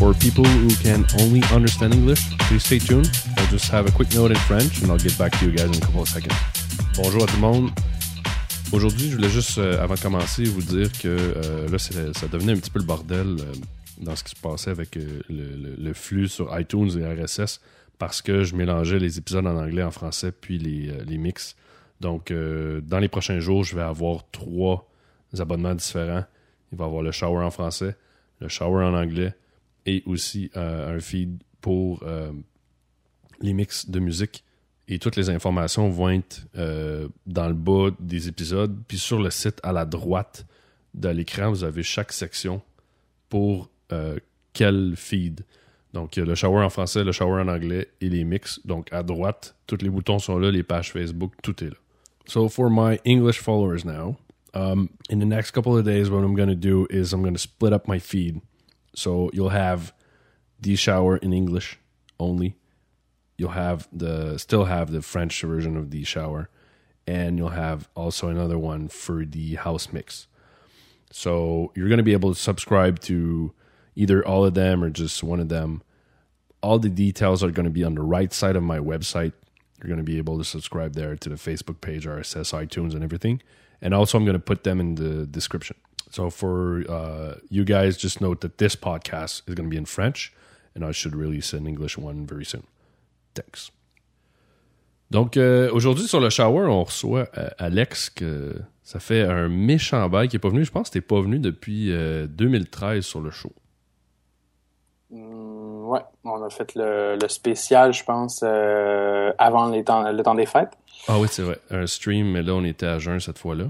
for people who can only understand English, please stay tuned. I'll just have a quick note in French and I'll get back to you guys in a couple of seconds. Bonjour à tout le monde. Aujourd'hui, je voulais juste, euh, avant de commencer, vous dire que euh, là, ça devenait un petit peu le bordel euh, dans ce qui se passait avec le, flux sur iTunes et RSS parce que je mélangeais les épisodes en anglais, en français, puis les, les mix. Donc, dans les prochains jours, je vais avoir trois abonnements différents. Il va y avoir le shower en français, le shower en anglais et aussi euh, un feed pour euh, les mix de musique. Et toutes les informations vont être euh, dans le bas des épisodes. Puis sur le site à la droite de l'écran, vous avez chaque section pour quel feed. Donc, le shower en français, le shower en anglais et les mix. Donc, à droite, tous les boutons sont là, les pages Facebook, tout est là. So, for my English followers now, um, in the next couple of days, what I'm going to do is I'm going to split up my feed. So you'll have the shower in English only. You'll have the still have the French version of the shower, and you'll have also another one for the house mix. So you're going to be able to subscribe to either all of them or just one of them. All the details are going to be on the right side of my website. You're going to be able to subscribe there to the Facebook page, RSS, iTunes, and everything. And also, I'm going to put them in the description. So for uh, you guys, just note that this podcast is going to be in French, and I should release an English one very soon. Thanks. Donc euh, aujourd'hui sur le shower, on reçoit euh, Alex que ça fait un méchant bail qui est pas venu. Je pense que t'es pas venu depuis euh, 2013 sur le show. Mm, ouais, on a fait le, le spécial, je pense, euh, avant les temps, le temps des fêtes. Ah oui, c'est vrai. Un stream, mais là on était à jeun cette fois-là.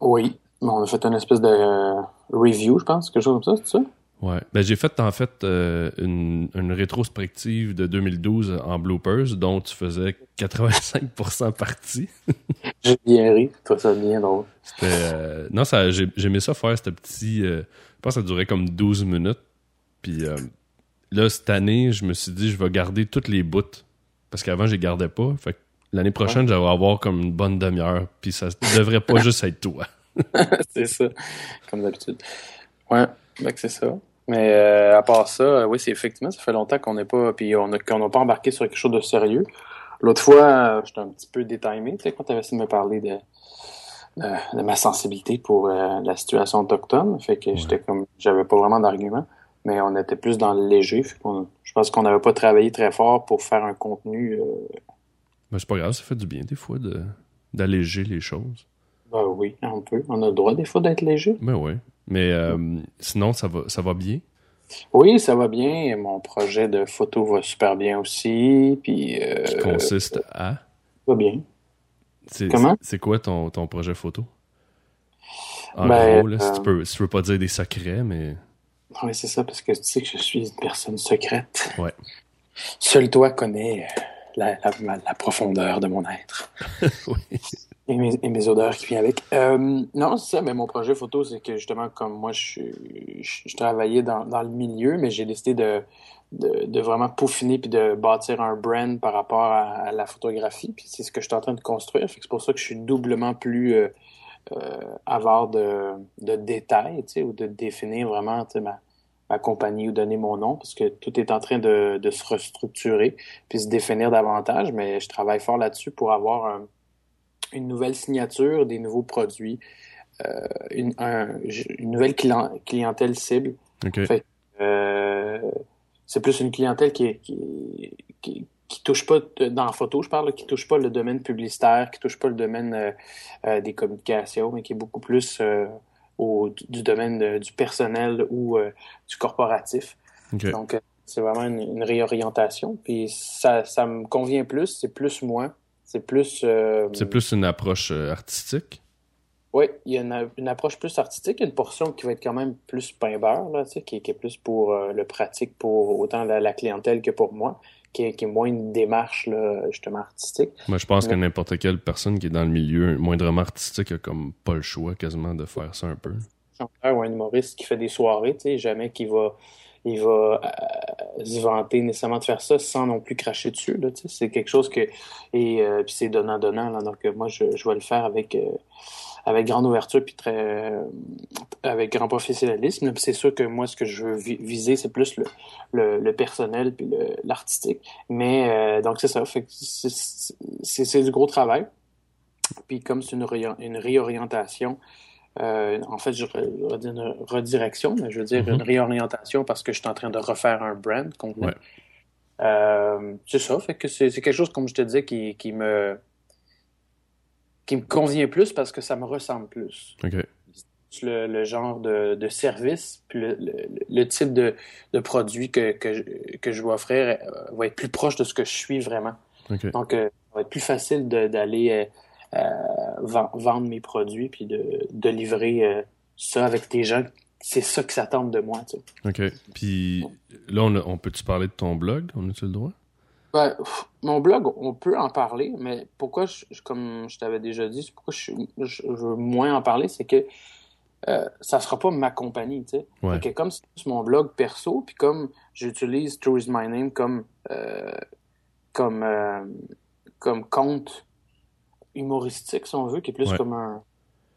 Oui, on a fait une espèce de euh, review, je pense, quelque chose comme ça, c'est ça? Ouais. Ben, j'ai fait, en fait, euh, une, une, rétrospective de 2012 en bloopers, dont tu faisais 85% partie. j'ai bien ri. Toi, ça bien drôle. Euh, non, ça, j'ai, aimé ça faire, ce petit, je pense que ça durait comme 12 minutes. Puis là, cette année, je me suis dit, je vais garder toutes les bouts. Parce qu'avant, je les gardais pas. Fait l'année prochaine, j'allais avoir comme une bonne demi-heure. Puis ça devrait pas juste être toi. c'est ça, comme d'habitude. Ouais, ben c'est ça. Mais euh, à part ça, euh, oui, c'est effectivement, ça fait longtemps qu'on n'est pas, puis on n'a pas embarqué sur quelque chose de sérieux. L'autre fois, euh, j'étais un petit peu détimé, tu sais, quand tu avais essayé de me parler de, de, ma sensibilité pour la situation autochtone. Fait que j'étais comme, j'avais pas vraiment d'argument, mais on était plus dans le léger. je pense qu'on n'avait pas travaillé très fort pour faire un contenu. Ben, c'est pas grave, ça fait du bien des fois d'alléger les choses. Ben oui, on peut. On a le droit des fois d'être léger. Ben oui. Mais euh, sinon, ça va, ça va bien? Oui, ça va bien. Mon projet de photo va super bien aussi. Puis, euh, Qui consiste à? Va bien. Comment? C'est quoi ton, ton projet photo? En ben, gros, là, si, tu euh, peux, si tu veux pas dire des secrets, mais... Oui, c'est ça, parce que tu sais que je suis une personne secrète. Ouais. Seul toi connais la, la, la profondeur de mon être. oui et mes, odeurs qui viennent avec. Euh, non, c'est ça, mais mon projet photo, c'est que justement, comme moi, je, je, travaillais dans, dans, le milieu, mais j'ai décidé de, de, de, vraiment peaufiner puis de bâtir un brand par rapport à, la photographie. Puis c'est ce que je suis en train de construire. C'est pour ça que je suis doublement plus euh, euh, avare de, de détails, tu sais, ou de définir vraiment ma, ma compagnie ou donner mon nom, parce que tout est en train de, de se restructurer puis se définir davantage. Mais je travaille fort là-dessus pour avoir un une nouvelle signature, des nouveaux produits, euh, une, une, nouvelle clientèle cible. Euh, c'est plus une clientèle qui, qui, qui, qui, touche pas, dans la photo, je parle, qui touche pas le domaine publicitaire, qui touche pas le domaine euh, des communications, mais qui est beaucoup plus au, du domaine du personnel ou du corporatif. Donc, c'est vraiment une, une, réorientation. Puis ça, ça me convient plus, c'est plus moi. C'est plus. Euh, c'est plus une approche euh, artistique? Oui, il y a une, approche plus artistique, une portion qui va être quand même plus pain beurre, là, qui, qui, est plus pour euh, le pratique pour autant la, clientèle que pour moi, qui est, qui est moins une démarche là, justement artistique. Moi, je pense que n'importe quelle personne qui est dans le milieu moindrement artistique a comme pas le choix quasiment de faire ça un peu. Un chanteur ou un humoriste qui fait des soirées, tu sais, jamais qui va il va se vanter nécessairement de faire ça sans non plus cracher dessus. C'est quelque chose que. Et puis c'est donnant-donnant. Donc moi, je, je vais le faire avec avec grande ouverture puis très avec grand professionnalisme. C'est sûr que moi, ce que je veux viser, c'est plus le, le, personnel puis l'artistique. Mais euh, donc c'est ça. Fait c'est du gros travail. Puis comme c'est une, une réorientation, euh, en fait, je dire une redirection, mais je veux dire une réorientation parce que je suis en train de refaire un brand complet. Euh, c'est ça. Fait que c'est quelque chose, comme je te disais, qui, qui me qui me convient plus parce que ça me ressemble plus. Le, le, genre de, de service, puis le, le, type de, de produit que, que, je, que je vais offrir euh, va être plus proche de ce que je suis vraiment. Donc, euh, ça va être plus facile d'aller vendre mes produits puis de, de livrer ça avec des gens. C'est ça qui s'attendent de moi. Tu sais. OK. Puis là, on, on peut-tu parler de ton blog? On a-tu le droit? Ben, mon blog, on peut en parler, mais pourquoi, je, comme je t'avais déjà dit, pourquoi je, je, veux moins en parler, c'est que euh, ça sera pas ma compagnie, tu sais. comme c'est mon blog perso, puis comme j'utilise Tourism My Name comme euh, comme euh, comme compte humoristique, si on veut, qui est plus comme un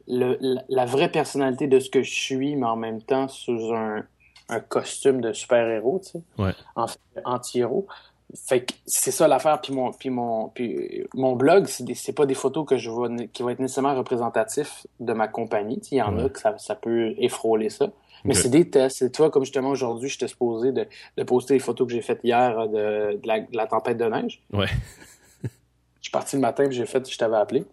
le, la, vraie personnalité de ce que je suis, mais en même temps sous un, un costume de super-héros, tu sais, en anti-héros. Fait que c'est ça l'affaire. Puis mon, puis mon, puis mon blog, c'est pas des photos que je vois qui vont être nécessairement représentatifs de ma compagnie. Il y en a que ça, ça, peut effroler ça. Mais c'est des tests. Tu vois, comme justement aujourd'hui, j'étais supposé de, de poster les photos que j'ai faites hier de, de, la, de, la, tempête de neige. Ouais. Je suis parti le matin, j'ai fait, je t'avais appelé.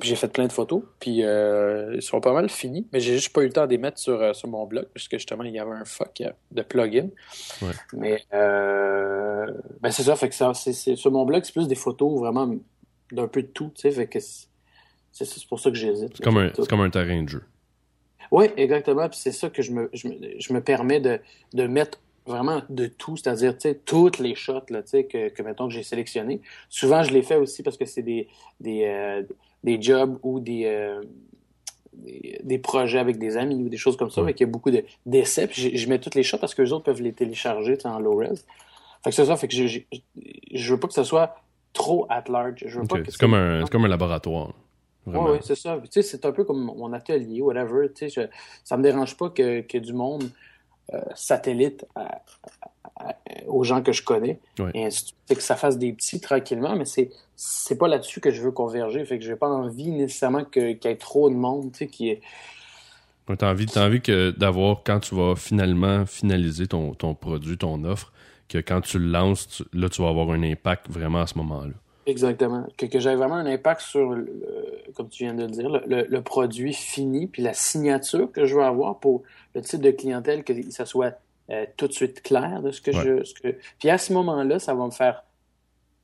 Puis j'ai fait plein de photos, puis euh, ils sont pas mal finis, mais j'ai juste pas eu le temps de les mettre sur, euh, sur mon blog, puisque justement, il y avait un fuck euh, de plugin. Ouais. Mais euh, ben c'est ça, fait que ça, c'est, sur mon blog, c'est plus des photos vraiment d'un peu de tout, tu sais, fait que c'est, c'est, pour ça que j'hésite. C'est comme, un, c'est comme un terrain de jeu. Oui, exactement, puis c'est ça que je me, je me, je me permets de, de mettre vraiment de tout, c'est-à-dire tu sais toutes les shots là, que, que mettons que j'ai sélectionné. Souvent je les fais aussi parce que c'est des des, euh, des jobs ou des, euh, des, projets avec des amis ou des choses comme ça, mais qu'il y a beaucoup d'essais. Puis je, mets toutes les shots parce que les autres peuvent les télécharger en low res. Fait que c'est ça, fait que je, je, veux pas que ce soit trop at large. c'est comme un, comme un laboratoire. Oui, c'est ça. Tu sais, c'est un peu comme mon atelier, whatever. Tu sais, ça me dérange pas que, que du monde euh, satellite aux gens que je connais. Et que ça fasse des petits tranquillement, mais c'est c'est pas là-dessus que je veux converger. Fait que j'ai pas envie nécessairement qu'il y ait trop de monde, tu sais, qui est. t'as envie, as envie que d'avoir, quand tu vas finalement finaliser ton, ton produit, ton offre, que quand tu le lances, là, tu vas avoir un impact vraiment à ce moment-là. Exactement. Que, que j'aie vraiment un impact sur, comme tu viens de le dire, le, produit fini, puis la signature que je veux avoir pour le type de clientèle, que ça soit euh, tout de suite clair de ce que je... Ce que... Puis à ce moment-là, ça va me faire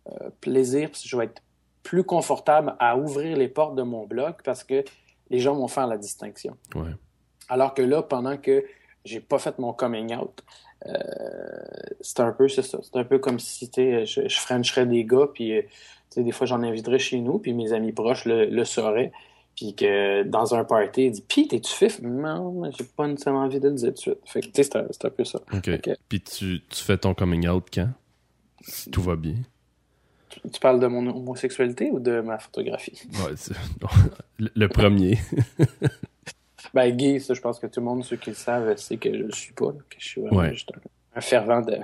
euh, plaisir, que je vais être plus confortable à ouvrir les portes de mon blog parce que les gens vont faire la distinction. Ouais. Alors que là, pendant que j'ai pas fait mon coming out, euh, c'est un peu ça. C'est un peu comme si je, je frencherais des gars, puis euh, des fois j'en inviterais chez nous, puis mes amis proches le, le sauraient. Puis que dans un party, il dit Pis, t'es-tu fif? Non, j'ai pas nécessairement envie de le dire tout de suite. Fait que, tu sais, c'est un, un, peu ça. OK. Puis tu, tu fais ton coming out quand? Si tout va bien? Tu parles de mon homosexualité ou de ma photographie? Ouais, le premier. ben, gay, ça, je pense que tout le monde, ceux qui le savent, c'est que je ne suis pas, que je suis vraiment juste un, fervent de,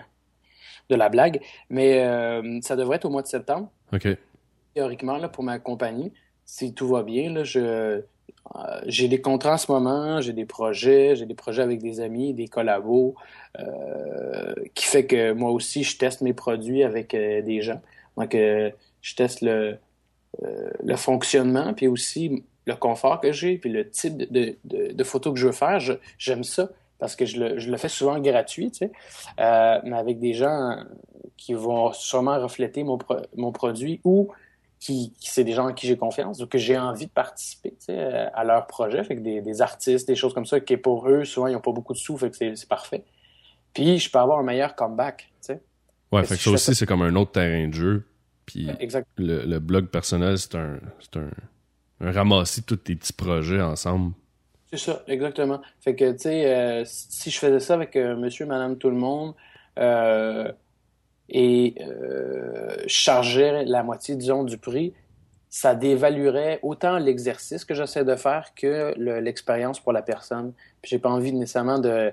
de la blague. Mais euh, ça devrait être au mois de septembre. OK. Théoriquement, là, pour ma compagnie, si tout va bien, là, je, euh, j'ai des contrats en ce moment, j'ai des projets, j'ai des projets avec des amis, des collabos, euh, qui fait que moi aussi, je teste mes produits avec des gens. Donc, euh, je teste le, euh, le fonctionnement, puis aussi le confort que j'ai, puis le type de, de, de, photos que je veux faire. J'aime ça parce que je le, je le, fais souvent gratuit, tu sais, euh, mais avec des gens qui vont sûrement refléter mon, mon produit ou qui, qui c'est des gens en qui j'ai confiance ou que j'ai envie de participer tu sais, à leur projet. Fait que des, des, artistes, des choses comme ça, qui pour eux, souvent, ils n'ont pas beaucoup de sous, fait que c'est parfait. Puis je peux avoir un meilleur comeback, tu sais. Ouais, fait que ça aussi, c'est comme un autre terrain de jeu. Puis le, le, blog personnel, c'est un, c'est un, de tous tes petits projets ensemble. C'est ça, exactement. Fait que, tu sais, euh, si je faisais ça avec euh, monsieur, madame, tout le monde, euh, et chargeais la moitié, disons, du prix, ça dévaluerait autant l'exercice que j'essaie de faire que l'expérience pour la personne. Puis j'ai pas envie nécessairement de,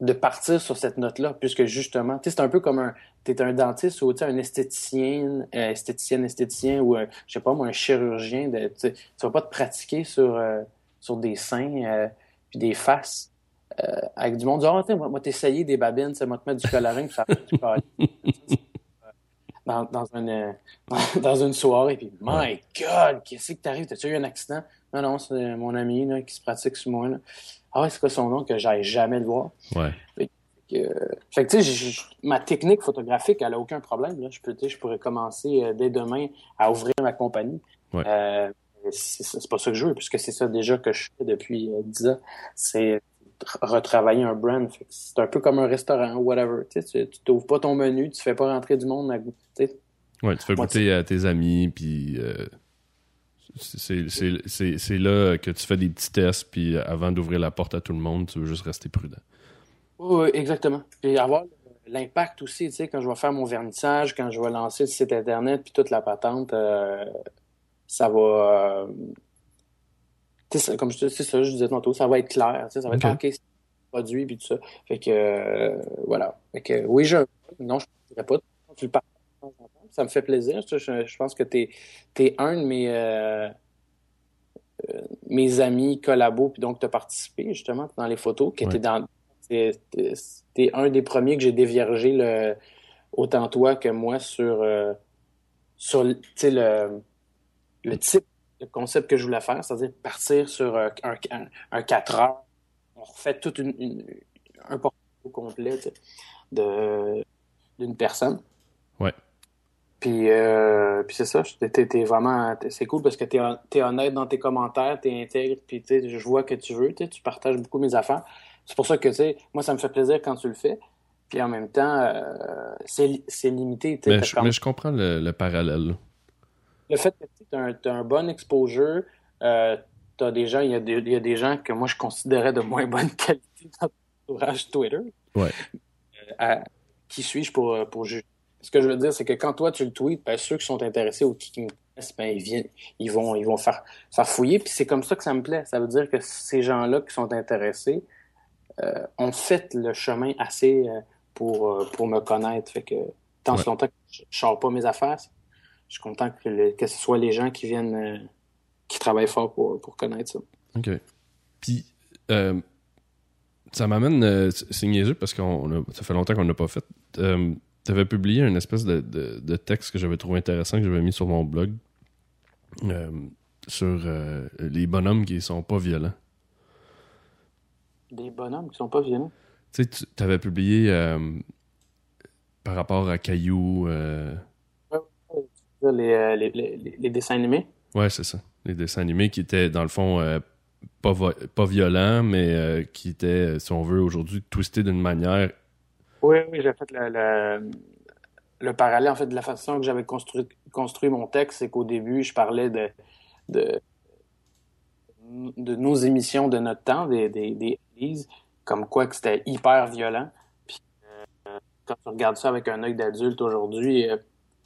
de partir sur cette note-là, puisque justement, tu sais, c'est un peu comme un, t'es un dentiste ou un esthéticien, euh, esthéticienne, esthéticien ou, un, je sais pas moi, un chirurgien. De, tu vas pas te pratiquer sur, euh, sur des seins euh, puis des faces avec du monde. Oh, moi, moi t'essayer des babines, ça moi te mettre du coloring, ça du dans, dans, une, dans une soirée, puis My God, qu'est-ce qui t'arrive? T'as-tu eu un accident? Non, non, c'est mon ami là, qui se pratique sur moi. Là. Ah ouais, c'est quoi son nom que j'aille jamais le voir? Ouais. Fait que, tu sais, ma technique photographique, elle a aucun problème. Là. Je, peux, je pourrais commencer euh, dès demain à ouvrir ma compagnie. Ouais. Euh, c'est pas ça que je veux, puisque c'est ça déjà que je fais depuis euh, 10 ans. C'est retravailler un brand. C'est un peu comme un restaurant, whatever. Tu t'ouvres pas ton menu, tu fais pas rentrer du monde à goûter. Ouais, tu fais goûter à tes amis, puis euh, c'est là que tu fais des petits tests, puis avant d'ouvrir la porte à tout le monde, tu veux juste rester prudent. Oui, exactement. Puis avoir l'impact aussi, tu sais, quand je vais faire mon vernissage, quand je vais lancer le site internet, puis toute la patente, euh, ça va. Euh, comme je, ça, je disais tantôt, ça va être clair, tu sais, ça va être OK, c'est produit, puis tout ça. Fait que, euh, voilà. Fait que, oui, je. Non, je ne dirais pas. Tu le partages ça me fait plaisir. Je, je pense que tu es, un de mes. mes amis collabos, puis donc tu as participé justement dans les photos, dans, c'était un des premiers que j'ai déviergé le, autant toi que moi sur, euh, sur le, le type de concept que je voulais faire, c'est-à-dire partir sur un, un, 4 heures. On refait tout une, un portfolio complet de, d'une personne. Ouais. Puis, euh, puis c'est ça, t'es, vraiment, c'est cool parce que t'es, es honnête dans tes commentaires, t'es intègre, puis je vois que tu veux, tu partages beaucoup mes affaires. C'est pour ça que, tu sais, moi, ça me fait plaisir quand tu le fais. Puis en même temps, euh, c'est limité. Mais je, mais je, comprends le, parallèle. Le fait que tu as, un bon exposure, euh, as des gens, il y, a des, y a des gens que moi je considérais de moins bonne qualité dans ton entourage Twitter. Ouais. Euh, qui suis-je pour, pour juger? Ce que je veux dire, c'est que quand toi tu le tweets, ben, ceux qui sont intéressés ou qui, me ben, ils, viennent, ils vont, ils vont faire, faire fouiller. Puis c'est comme ça que ça me plaît. Ça veut dire que ces gens-là qui sont intéressés, euh, ont fait le chemin assez euh, pour, euh, pour me connaître. Fait que tant longtemps que je ne sors pas mes affaires, je suis content que, que ce soit les gens qui viennent, qui travaillent fort pour, pour connaître ça. OK. Puis, ça m'amène, c'est niaiseux parce que ça fait longtemps qu'on n'a pas fait. Tu avais publié une espèce de, de, texte que j'avais trouvé intéressant, que j'avais mis sur mon blog, sur les bonhommes qui sont pas violents des bonhommes qui sont pas violents? Tu sais, tu avais publié euh, par rapport à Caillou. Euh... Les, les, les, les, dessins animés. Ouais, c'est ça. Les dessins animés qui étaient, dans le fond, euh, pas, pas violents, mais euh, qui étaient, si on veut, aujourd'hui, twistés d'une manière. Oui, oui, j'ai fait le, le, parallèle, en fait, de la façon que j'avais construit, mon texte, c'est qu'au début, je parlais de, de nos émissions de notre temps, des, des, comme quoi que c'était hyper violent. Puis euh, quand tu regardes ça avec un œil d'adulte aujourd'hui, euh,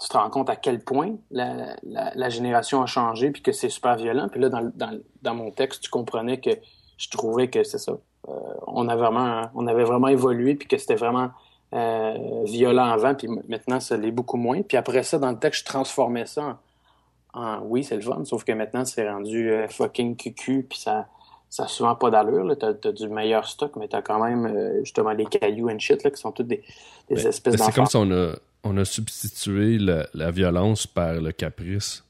tu te rends compte à quel point la, génération a changé puis que c'est super violent. Puis là, dans, mon texte, tu comprenais que je trouvais que c'est ça. Euh, on, a vraiment, on avait vraiment évolué puis que c'était vraiment violent avant, puis maintenant, ça l'est beaucoup moins. Puis après ça, dans le texte, je transformais ça en oui, c'est le fun, sauf que maintenant, c'est rendu euh, fucking cucu, puis ça ça souvent pas d'allure. Tu as, du meilleur stock, mais tu as quand même euh, justement les cailloux and shit là, qui sont toutes des, des espèces C'est comme si on a, on a substitué la, violence par le caprice.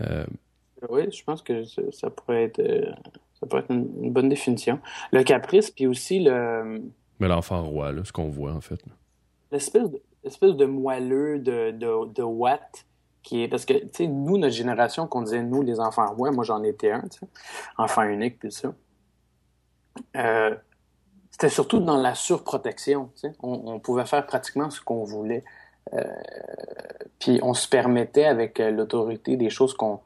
Euh, oui, je pense que ça, pourrait être, ça pourrait être une, bonne définition. Le caprice, puis aussi le. Mais l'enfant roi, là, ce qu'on voit en fait. L'espèce de, de moelleux de, de, de Watt qui est parce que tu sais nous notre génération qu'on disait nous les enfants ouais moi j'en étais un tu sais enfant unique puis ça euh, c'était surtout dans la surprotection tu sais on, pouvait faire pratiquement ce qu'on voulait euh, puis on se permettait avec euh, l'autorité des choses qu'on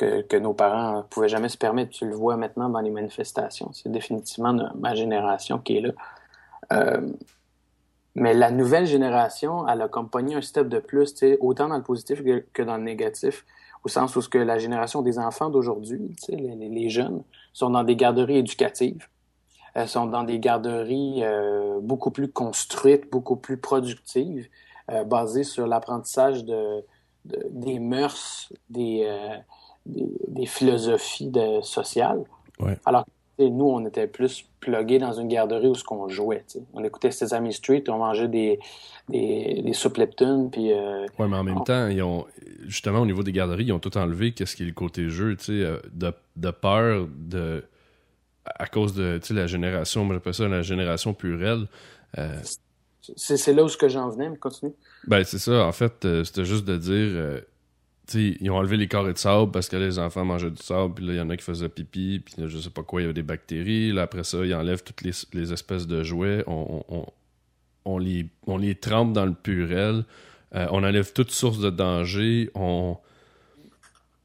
que, nos parents ne pouvaient jamais se permettre. Tu le vois maintenant dans les manifestations. C'est définitivement ma génération qui est là. Euh, mais la nouvelle génération, elle a comme un step de plus, autant dans le positif que, dans le négatif, au sens où ce que la génération des enfants d'aujourd'hui, les, jeunes, sont dans des garderies éducatives. Elles sont dans des garderies euh, beaucoup plus construites, beaucoup plus productives, euh, basées sur l'apprentissage de, des mœurs, des, des, philosophies de, sociales. Alors nous, on était plus plugués dans une garderie où ce qu'on jouait. On écoutait Sesame Street, on mangeait des, des, des soupes Lepton. Puis, euh, ouais, mais en même temps, ils ont, justement, au niveau des garderies, ils ont tout enlevé qu'est-ce qui est le côté jeu, euh, de, de peur de à cause de la génération, moi j'appelle ça la génération purelle. Euh, c'est là où ce que j'en venais, mais continue. Ben, c'est ça. En fait, c'était juste de dire ils ont enlevé les carrés de sable parce que les enfants mangeaient du sable, puis là, il y en a qui faisaient pipi, puis là, je sais pas quoi, il y avait des bactéries. Là, après ça, ils enlèvent toutes les, espèces de jouets, on, les, trempe dans le purel, euh, on enlève toute source de danger, on...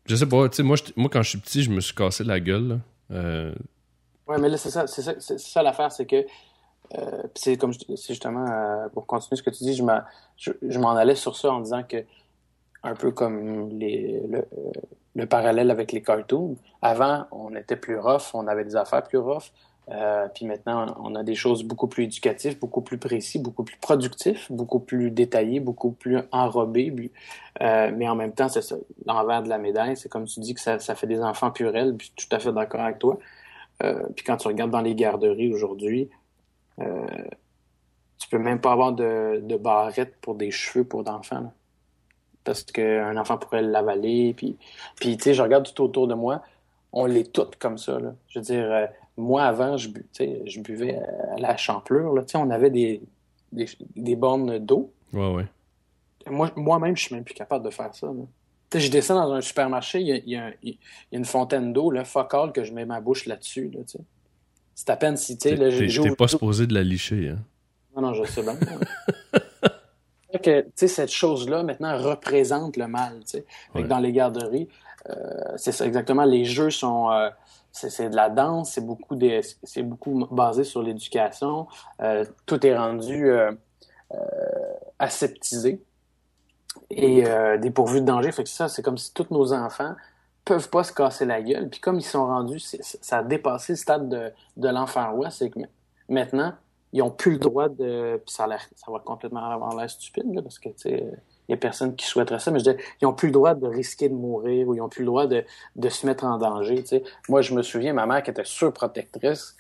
Je sais pas, tu sais, moi, quand je suis petit, je me suis cassé la gueule, euh... Ouais, mais là, c'est ça, c'est ça, ça l'affaire, c'est que euh, c'est comme c'est justement pour continuer ce que tu dis, je m'en allais sur ça en disant que un peu comme les, le, parallèle avec les cartoons. Avant, on était plus rough, on avait des affaires plus rough. Euh, puis maintenant, on a des choses beaucoup plus éducatives, beaucoup plus précises, beaucoup plus productifs, beaucoup plus détaillés, beaucoup plus enrobés. Euh, mais en même temps, c'est ça. L'envers de la médaille, c'est comme tu dis que ça, ça fait des enfants purels, puis je suis tout à fait d'accord avec toi. Euh, puis quand tu regardes dans les garderies aujourd'hui, tu peux même pas avoir de, de barrette pour des cheveux pour d'enfants parce qu'un enfant pourrait l'avaler. Puis, puis tu sais, je regarde tout autour de moi, on l'est toutes comme ça. Là. Je veux dire, euh, moi, avant, je, bu, je buvais à la champlure. Là. On avait des, des, des bornes d'eau. Ouais, ouais. Moi, moi-même, je suis même plus capable de faire ça. Là. Je descends dans un supermarché, il y a, y a, une fontaine d'eau, là, fuck all, que je mets ma bouche là-dessus. Là, c'est à peine si, tu sais... T'es pas supposé de la licher, hein? Non, non, je sais bien. que cette chose-là, maintenant, représente le mal. Dans les garderies, euh, c'est ça exactement. Les jeux sont. Euh, c'est de la danse, c'est beaucoup, c'est beaucoup basé sur l'éducation. Euh, tout est rendu aseptisé et dépourvu de danger. Fait que ça, c'est comme si tous nos enfants peuvent pas se casser la gueule. Puis comme ils sont rendus, ça a dépassé le stade de, de l'enfant roi, c'est que maintenant, ils n'ont plus le droit de. Puis ça, ça va complètement avoir l'air stupide, parce que, tu sais, il n'y a personne qui souhaiterait ça, mais je dis, ils n'ont plus le droit de risquer de mourir ou ils n'ont plus le droit de, de, se mettre en danger. Tu sais. Moi, je me souviens, ma mère qui était surprotectrice,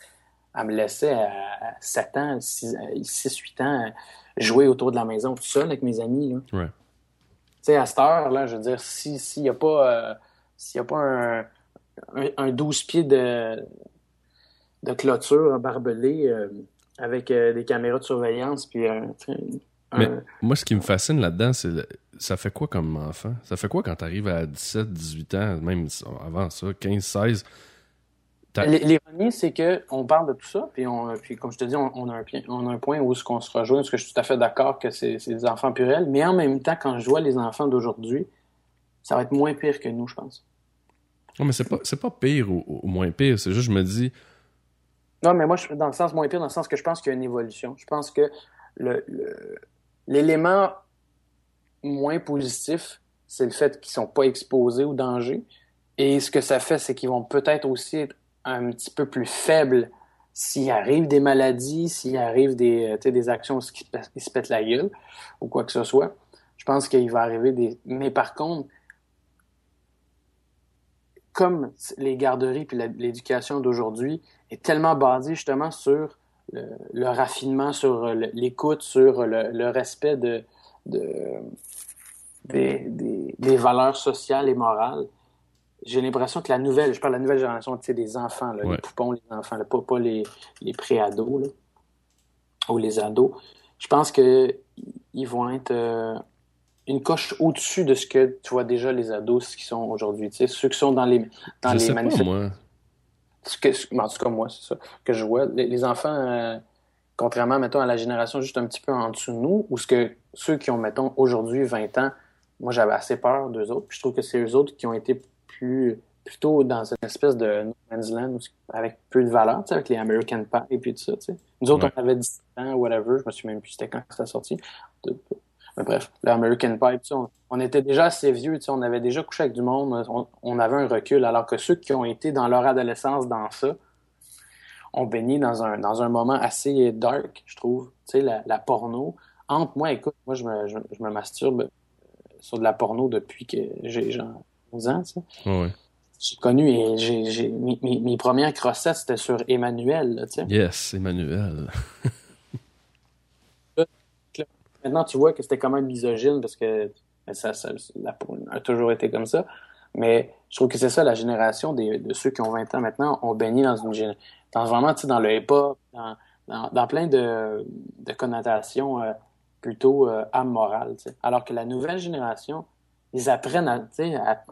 elle me laissait à 7 ans, 6, 8 ans, jouer autour de la maison tout seul avec mes amis. Là. Ouais. Tu sais, à cette heure, là, je veux dire, s'il n'y a pas, euh, s'il y a pas un, un, 12 pieds de, de clôture barbelée, euh, avec euh, des caméras de surveillance. Puis, euh, Mais moi, ce qui me fascine là-dedans, c'est ça fait quoi comme enfant? Ça fait quoi quand tu arrives à 17, 18 ans, même avant ça, 15, 16? L'ironie, c'est qu'on parle de tout ça, puis, on, puis comme je te dis, on, a, un, on a un point où ce qu'on se rejoint, parce que je suis tout à fait d'accord que c'est des enfants purels, mais en même temps, quand je vois les enfants d'aujourd'hui, ça va être moins pire que nous, je pense. Non, mais c'est pas, pas pire ou, ou moins pire, c'est juste, je me dis, non, mais moi, dans le sens moins pire, dans le sens que je pense qu'il y a une évolution. Je pense que l'élément moins positif, c'est le fait qu'ils sont pas exposés au danger. Et ce que ça fait, c'est qu'ils vont peut-être aussi être un petit peu plus faibles s'il arrive des maladies, s'il arrive des, euh, des actions qui se pètent la gueule ou quoi que ce soit. Je pense qu'il va arriver des... Mais par contre, comme les garderies puis l'éducation d'aujourd'hui est tellement basée justement sur le, raffinement, sur l'écoute, sur le, respect de, des, valeurs sociales et morales, j'ai l'impression que la nouvelle, je parle de la nouvelle génération, tu sais, des enfants, les poupons, les enfants, pas, les, les pré-ados ou les ados, je pense qu'ils vont être euh, une coche au-dessus de ce que tu vois déjà les ados qui sont aujourd'hui. Tu sais, ceux qui sont dans les, dans les manifestations. en tout cas, moi, c'est ça que je vois. Les, enfants, euh, contrairement, mettons, à la génération juste un petit peu en dessous de nous, ou ce que ceux qui ont, mettons, aujourd'hui 20 ans, moi, j'avais assez peur d'eux autres. Puis je trouve que c'est eux autres qui ont été plus plutôt dans une espèce de no man's land avec peu de valeur, tu sais, avec les American Pie et puis tout ça, tu sais. Nous autres, on avait 17 ans, whatever, je me souviens même plus c'était quand ça sorti. Mais bref, le American Pie, tu sais, on, était déjà assez vieux, on avait déjà couché avec du monde, on, avait un recul, alors que ceux qui ont été dans leur adolescence dans ça, ont baigné dans un, dans un moment assez dark, je trouve. Tu sais, la, la porno. Entre moi, écoute, moi, je me, je, me masturbe euh, sur de la porno depuis que j'ai genre 11 ans, tu sais. Ouais j'ai connu et j'ai, mes, mes, premières crossettes, c'était sur Emmanuel, tu sais. Yes, Emmanuel. Maintenant, tu vois que c'était quand même misogyne parce que ça, a toujours été comme ça. Mais je trouve que c'est ça, la génération des, de ceux qui ont 20 ans maintenant ont baigné dans une dans vraiment, dans le hip-hop, dans, plein de, connotations euh, plutôt euh, amorales. Alors que la nouvelle génération, ils apprennent à,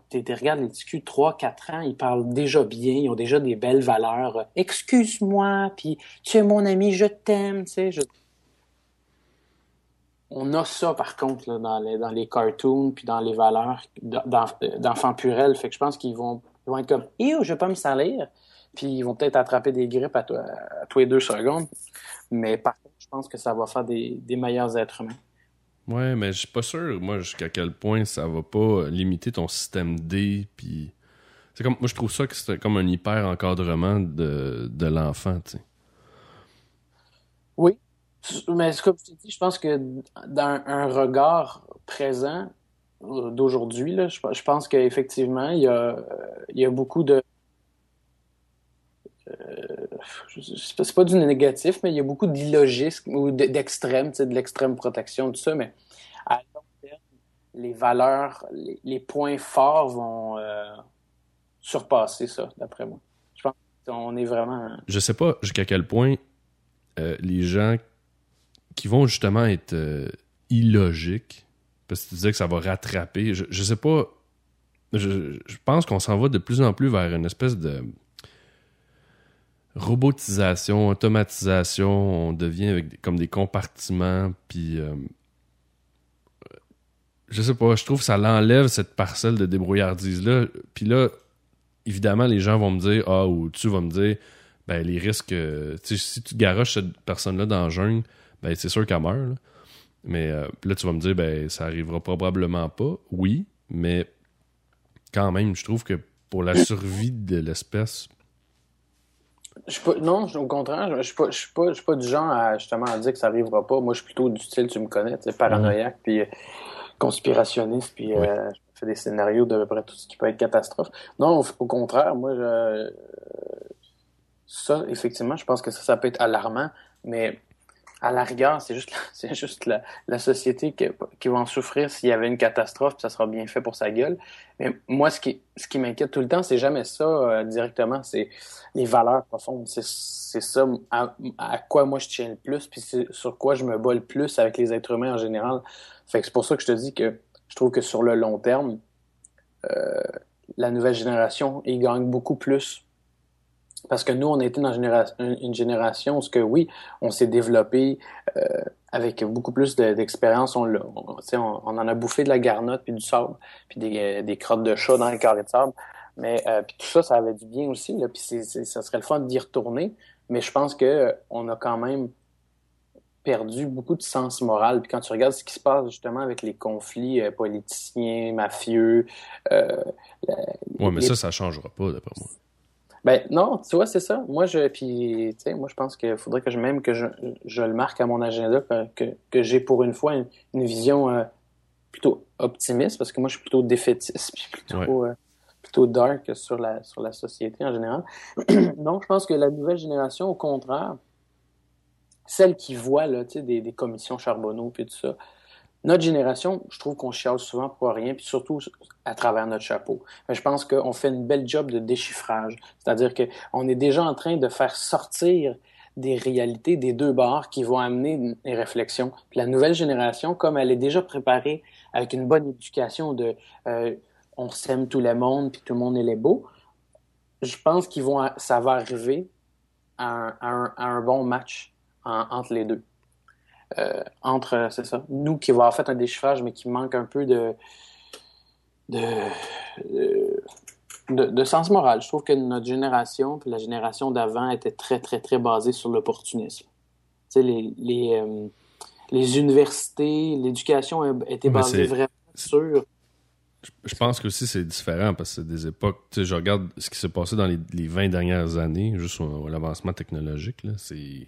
tu regardes les petits 3, 4 ans, ils parlent déjà bien, ils ont déjà des belles valeurs. Excuse-moi, puis tu es mon ami, je t'aime, tu sais. On a ça, par contre, là, dans, les, dans les cartoons, puis dans les valeurs d'enfants purels. Fait que je pense qu'ils vont, vont être comme, eh, je vais pas me salir. Puis ils vont peut-être attraper des grippes à, toi, à tous les deux secondes. Mais par contre, je pense que ça va faire des, des meilleurs êtres humains. Ouais, mais je suis pas sûr, moi, jusqu'à quel point ça va pas limiter ton système D, puis... C'est comme, moi, je trouve ça que c'est comme un hyper encadrement de, de l'enfant, tu sais. Oui, mais comme tu dis, je pense que dans un regard présent d'aujourd'hui, je, je pense qu'effectivement, il y a, il y a beaucoup de... Euh, c'est pas du négatif, mais il y a beaucoup d'illogisme ou d'extrême, de l'extrême protection, tout ça, mais à long terme, les valeurs, les, points forts vont euh, surpasser ça, d'après moi. Je pense qu'on est vraiment. Je sais pas jusqu'à quel point euh, les gens qui vont justement être euh, illogiques, parce que tu disais que ça va rattraper, je, je sais pas. je pense qu'on s'en va de plus en plus vers une espèce de robotisation, automatisation, on devient avec comme des compartiments, puis euh, je sais pas, je trouve que ça l'enlève cette parcelle de débrouillardise là. Puis là, évidemment, les gens vont me dire ah ou tu vas me dire ben les risques, euh, si tu garoches cette personne-là dans le jungle, ben c'est sûr qu'elle meurt. Mais euh, là, tu vas me dire ben ça arrivera probablement pas. Oui, mais quand même, je trouve que pour la survie de l'espèce, non, au contraire, je suis pas, je suis pas, je suis pas du genre à justement à dire que ça arrivera pas. Moi, je suis plutôt du style, tu me connais, tu paranoïaque, puis euh, conspirationniste, puis euh, je fais des scénarios de peu près tout ce qui peut être catastrophe. Non, au, contraire, moi, je, ça, effectivement, je pense que ça, ça peut être alarmant, mais à la rigueur, c'est juste, c'est juste la, société qui, qui, va en souffrir s'il y avait une catastrophe, puis ça sera bien fait pour sa gueule. Mais moi, ce qui, ce qui m'inquiète tout le temps, c'est jamais ça euh, directement, c'est les valeurs profondes. C'est, ça à, quoi moi je tiens le plus, puis c'est sur quoi je me bats le plus avec les êtres humains en général. Fait que c'est pour ça que je te dis que je trouve que sur le long terme, euh, la nouvelle génération, ils gagne beaucoup plus parce que nous, on était dans une génération, où, que oui, on s'est développé euh, avec beaucoup plus d'expérience. On, on, on, en a bouffé de la garnotte, puis du sable, puis des, euh, des crottes de chat dans les carrés de sable. Mais euh, puis tout ça, ça avait du bien aussi. Là, puis ça serait le fun d'y retourner. Mais je pense que on a quand même perdu beaucoup de sens moral. Puis quand tu regardes ce qui se passe justement avec les conflits politiciens, mafieux... Euh, oui, mais ça, ça changera pas, d'après moi. Ben non, tu vois, c'est ça. Moi, je puis moi je pense qu'il faudrait que je même que je, je le marque à mon agenda que, que, j'ai pour une fois une, vision euh, plutôt optimiste parce que moi je suis plutôt défaitiste puis plutôt euh, plutôt dark sur la sur la société en général. Donc, je pense que la nouvelle génération, au contraire, celle qui voit là, tu sais, des, des commissions Charbonneau puis tout ça, notre génération, je trouve qu'on chiale souvent pour rien, puis surtout à travers notre chapeau. Mais je pense qu'on fait une belle job de déchiffrage. C'est-à-dire qu'on est déjà en train de faire sortir des réalités des deux bords qui vont amener des réflexions. Puis la nouvelle génération, comme elle est déjà préparée avec une bonne éducation de euh, on s'aime tout le monde, puis tout le monde est les beaux, je pense qu'ils vont, ça va arriver à un, bon match entre les deux. Euh, entre, c'est ça, nous qui va avoir fait un déchiffrage, mais qui manque un peu de, de, de, sens moral. Je trouve que notre génération, puis la génération d'avant, était très, très, très basée sur l'opportunisme. Tu sais, les, les, euh, les universités, l'éducation était basée vraiment sur. Je pense que aussi c'est différent parce que c'est des époques. Tu sais, je regarde ce qui s'est passé dans les, les 20 dernières années, juste l'avancement technologique. Là, c'est.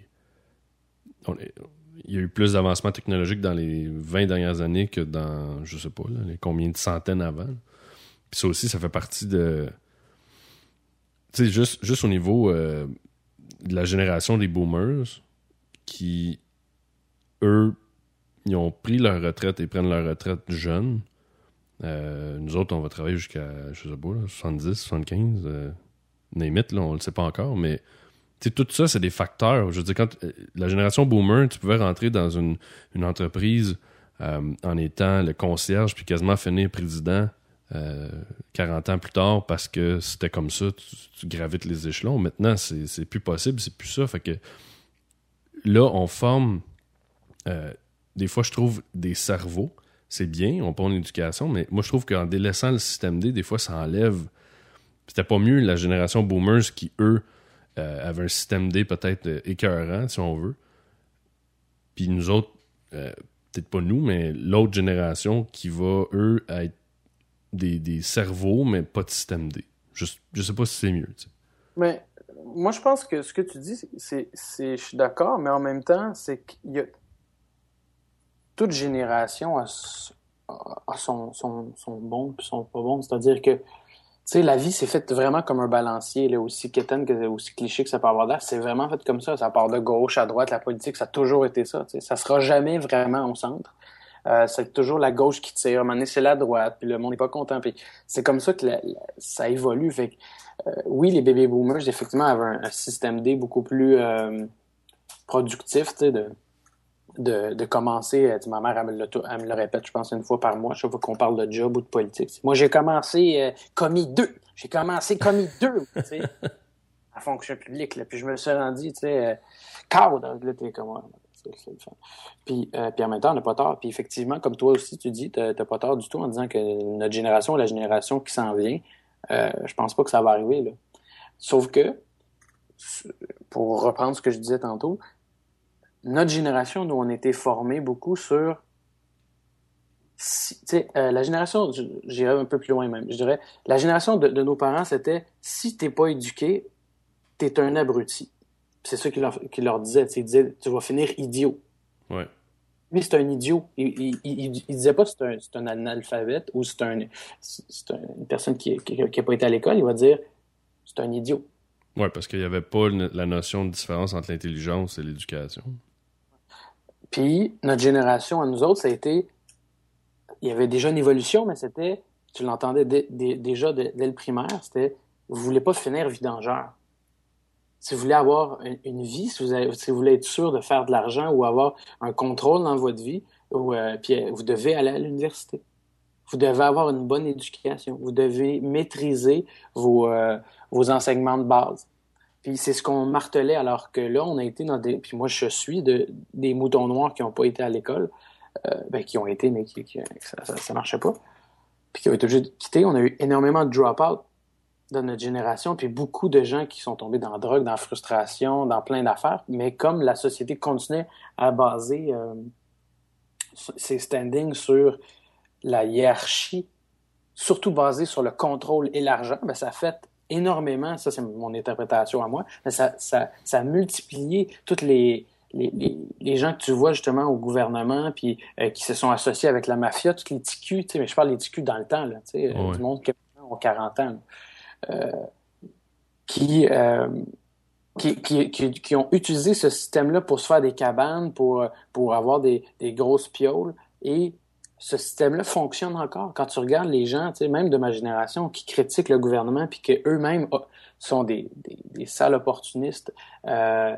Il y a eu plus d'avancement technologique dans les 20 dernières années que dans, je sais pas, les combien de centaines avant. Puis ça aussi, ça fait partie de. Tu sais, juste, juste au niveau euh, de la génération des boomers qui, eux, ils ont pris leur retraite et prennent leur retraite jeunes. Euh, nous autres, on va travailler jusqu'à, je sais pas, 70, 75. Euh, là, on le sait pas encore, mais tout ça, c'est des facteurs. Je veux dire, quand la génération boomer, tu pouvais rentrer dans une, une entreprise en étant le concierge puis quasiment finir président 40 euh, ans plus tard parce que c'était comme ça, tu, gravites les échelons. Maintenant, c'est plus possible, c'est plus ça. Fait que là, on forme, euh, des fois, je trouve des cerveaux. C'est bien, on prend l'éducation, mais moi, je trouve qu'en délaissant le système D, des fois, ça enlève. C'était pas mieux la génération boomers qui, eux, euh, avaient un système D peut-être écœurant, si on veut. Puis nous autres, peut-être pas nous, mais l'autre génération qui va, eux, être des, cerveaux, mais pas de système D. Je, je sais pas si c'est mieux. Mais moi, je pense que ce que tu dis, c'est, je suis d'accord, mais en même temps, c'est qu'il y a toute génération a, son, son, son, bon puis son pas bon. C'est-à-dire que, sais, la vie, c'est faite vraiment comme un balancier, là, aussi quétaine, aussi cliché que ça peut avoir l'air. C'est vraiment fait comme ça. Ça part de gauche à droite. La politique, ça a toujours été ça. sais. Ça sera jamais vraiment au centre. Euh, c'est toujours la gauche qui tire. À un moment donné, c'est la droite, puis le monde n'est pas content. Puis c'est comme ça que ça évolue. Fait euh, oui, les baby boomers, effectivement, avaient un, système D beaucoup plus euh, productif, de, de, de, commencer. ma mère, elle me, le, elle me, le, répète, je pense, une fois par mois, chaque fois qu'on parle de job ou de politique. Moi, j'ai commencé commis deux. J'ai commencé commis deux, tu sais, à fonction publique. Là. Puis je me suis rendu, tu sais, cadre. Là, t'es comme puis, euh, puis en même temps, on n'a pas tort. Puis effectivement, comme toi aussi, tu dis, tu n'as pas tort du tout en disant que notre génération, la génération qui s'en vient, euh, je pense pas que ça va arriver. Là. Sauf que, pour reprendre ce que je disais tantôt, notre génération, nous, on était formés beaucoup sur si, euh, la génération, j'irais un peu plus loin même, je dirais, la génération de, de nos parents, c'était si t'es pas éduqué, t'es un abruti c'est ça qu'il leur, leur, disait. Il disait Tu vas finir idiot. Ouais. Lui, c'est un idiot. Il, il, disait pas que c'est un, un, analphabète ou c'est un, une personne qui n'a pas été à l'école. Il va dire c'est un idiot. Oui, parce qu'il n'y avait pas la notion de différence entre l'intelligence et l'éducation. Puis, notre génération, à nous autres, ça a été. Il y avait déjà une évolution, mais c'était. Tu l'entendais déjà dès, le primaire, c'était. Vous voulez pas finir vidangeur si vous voulez avoir une, vie, si vous, voulez être sûr de faire de l'argent ou avoir un contrôle dans votre vie, euh, puis euh, vous devez aller à l'université. Vous devez avoir une bonne éducation. Vous devez maîtriser vos, euh, vos enseignements de base. Puis c'est ce qu'on martelait alors que là, on a été dans des... Puis moi, je suis de, des moutons noirs qui n'ont pas été à l'école, ben, qui ont été, mais qui, ça, ça, marchait pas. Puis qui ont été obligés de quitter. On a eu énormément de drop-out de notre génération, puis beaucoup de gens qui sont tombés dans la drogue, dans la frustration, dans plein d'affaires, mais comme la société continuait à baser euh, ses standings sur la hiérarchie, surtout basée sur le contrôle et l'argent, ben ça fait énormément, ça c'est mon interprétation à moi, mais ça, ça, ça a multiplié toutes les, les, les, gens que tu vois justement au gouvernement, puis euh, qui se sont associés avec la mafia, toutes les sais, mais je parle des TQ dans le temps, là, tu sais, du monde qui ont 40 ans. Euh, euh, qui, qui, qui, qui, ont utilisé ce système-là pour se faire des cabanes, pour, pour avoir des, des grosses pioles. Et ce système-là fonctionne encore. Quand tu regardes les gens, même de ma génération, qui critiquent le gouvernement, puis qu'eux-mêmes sont des, des, sales opportunistes, euh,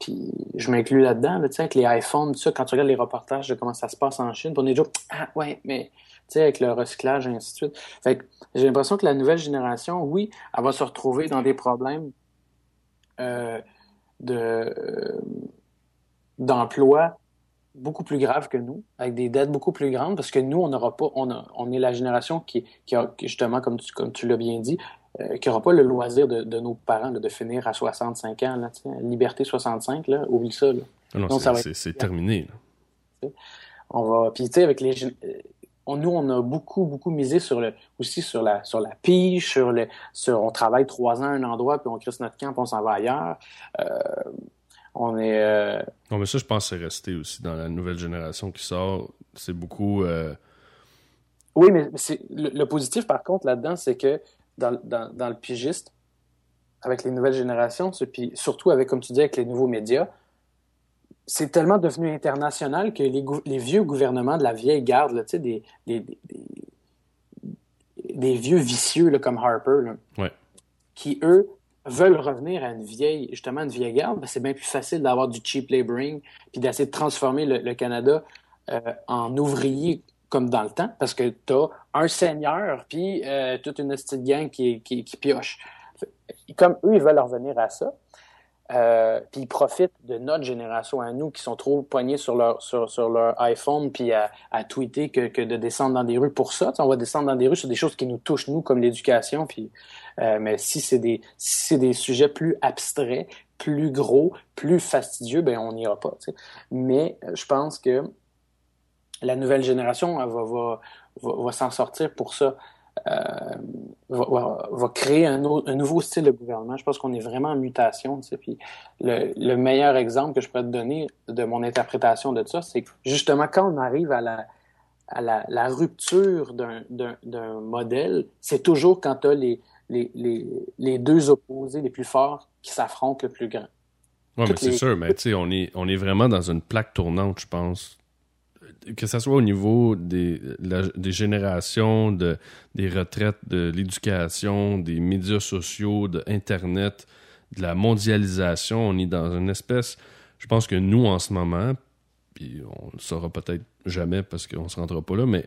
puis je m'inclus là-dedans, là, avec les iPhones, quand tu regardes les reportages de comment ça se passe en Chine, on est déjà Ah ouais, mais avec le recyclage et ainsi de suite. Fait j'ai l'impression que la nouvelle génération, oui, elle va se retrouver dans des problèmes euh, de euh, d'emploi beaucoup plus graves que nous, avec des dettes beaucoup plus grandes, parce que nous, on n'aura pas, on, on est la génération qui, qui a, justement, comme tu, comme tu l'as bien dit, euh, qui n'aura pas le loisir de, de nos parents de finir à 65 ans, là, liberté 65, là, oublie ça. Là. Ah non, c'est terminé. Là. On va, puis tu sais, avec les, on, nous, on a beaucoup, beaucoup misé sur le, aussi sur la, sur la pige, sur le, sur, on travaille trois ans à un endroit, puis on crisse notre camp, puis on s'en va ailleurs. Euh, on est. Euh... Non, mais ça, je pense que c'est resté aussi dans la nouvelle génération qui sort. C'est beaucoup. Euh... Oui, mais c'est le, le, positif, par contre, là-dedans, c'est que dans, dans, dans, le pigiste, avec les nouvelles générations, puis surtout avec, comme tu dis, avec les nouveaux médias, c'est tellement devenu international que les, les, vieux gouvernements de la vieille garde, là, des, des, des, des, vieux vicieux là, comme Harper, là, ouais. qui, eux, veulent revenir à une vieille, justement, une vieille garde, ben, c'est bien plus facile d'avoir du cheap laboring, puis d'essayer de transformer le, Canada euh, en ouvrier comme dans le temps, parce que tu as un seigneur, puis euh, toute une petite gang qui, qui, qui, pioche. Comme eux, ils veulent revenir à ça, euh, puis ils profitent de notre génération à nous qui sont trop poignés sur leur, sur, sur leur iPhone puis à, à tweeter que, que, de descendre dans des rues pour ça. on va descendre dans des rues sur des choses qui nous touchent, nous, comme l'éducation. Puis, euh, mais si c'est des, si c'est des sujets plus abstraits, plus gros, plus fastidieux, ben on n'ira pas. Mais euh, je pense que la nouvelle génération va, va, va, va s'en sortir pour ça. Euh, va, va, créer un, un, nouveau style de gouvernement. Je pense qu'on est vraiment en mutation. Puis le, le, meilleur exemple que je pourrais te donner de mon interprétation de ça, c'est que justement quand on arrive à la, à la, la rupture d'un modèle, c'est toujours quand tu as les, les, les, les, deux opposés les plus forts qui s'affrontent le plus grand. Oui, mais c'est sûr, mais tu sais, on est, on est vraiment dans une plaque tournante, je pense que ce soit au niveau des, des générations, de, des retraites, de l'éducation, des médias sociaux, de Internet, de la mondialisation, on est dans une espèce. Je pense que nous, en ce moment, puis on ne le saura peut-être jamais parce qu'on ne se rendra pas là, mais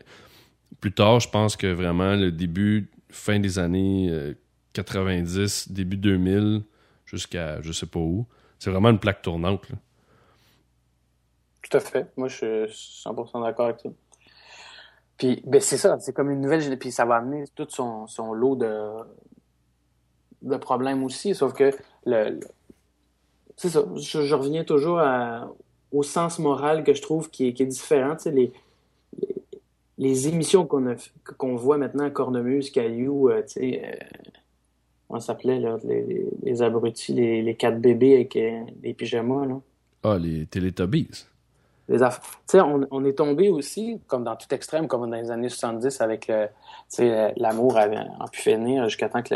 plus tard, je pense que vraiment le début, fin des années 90, euh, début 2000, jusqu'à je sais pas où, c'est vraiment une plaque tournante. Là. Tout à fait. Moi, je suis 100% d'accord avec ça. Puis, ben, c'est ça. C'est comme une nouvelle. Puis, ça va amener tout son, son lot de, de problèmes aussi. Sauf que, le, c'est ça. Je, reviens toujours au sens moral que je trouve qui est, qui est différent. Tu sais, les, les, émissions qu'on qu'on voit maintenant à Cornemuse, Caillou, euh, tu sais, euh, comment ça s'appelait, là, les, les, abrutis, les, les quatre bébés avec euh, des pyjamas, là. Ah, les Teletubbies les sais, on, on, est tombé aussi, comme dans tout extrême, comme dans les années 70, avec le, l'amour en pu finir jusqu'à temps que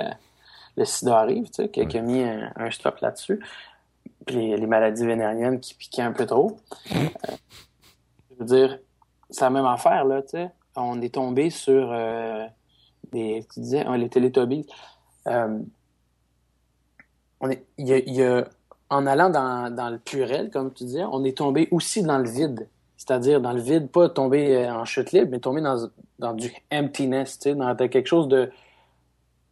le sida arrive, tu sais, qui, a mis un, stop là-dessus. Puis les, maladies vénériennes qui piquaient un peu trop. Euh, je veux dire, c'est la même affaire, là, tu sais. On est tombé sur euh, des, tu disais, les Teletubbies. Euh, on est, y a, y a en allant dans, dans, le purel, comme tu disais, on est tombé aussi dans le vide. C'est-à-dire dans le vide, pas tomber euh, en chute libre, mais tomber dans, dans du emptiness, tu sais, dans quelque chose de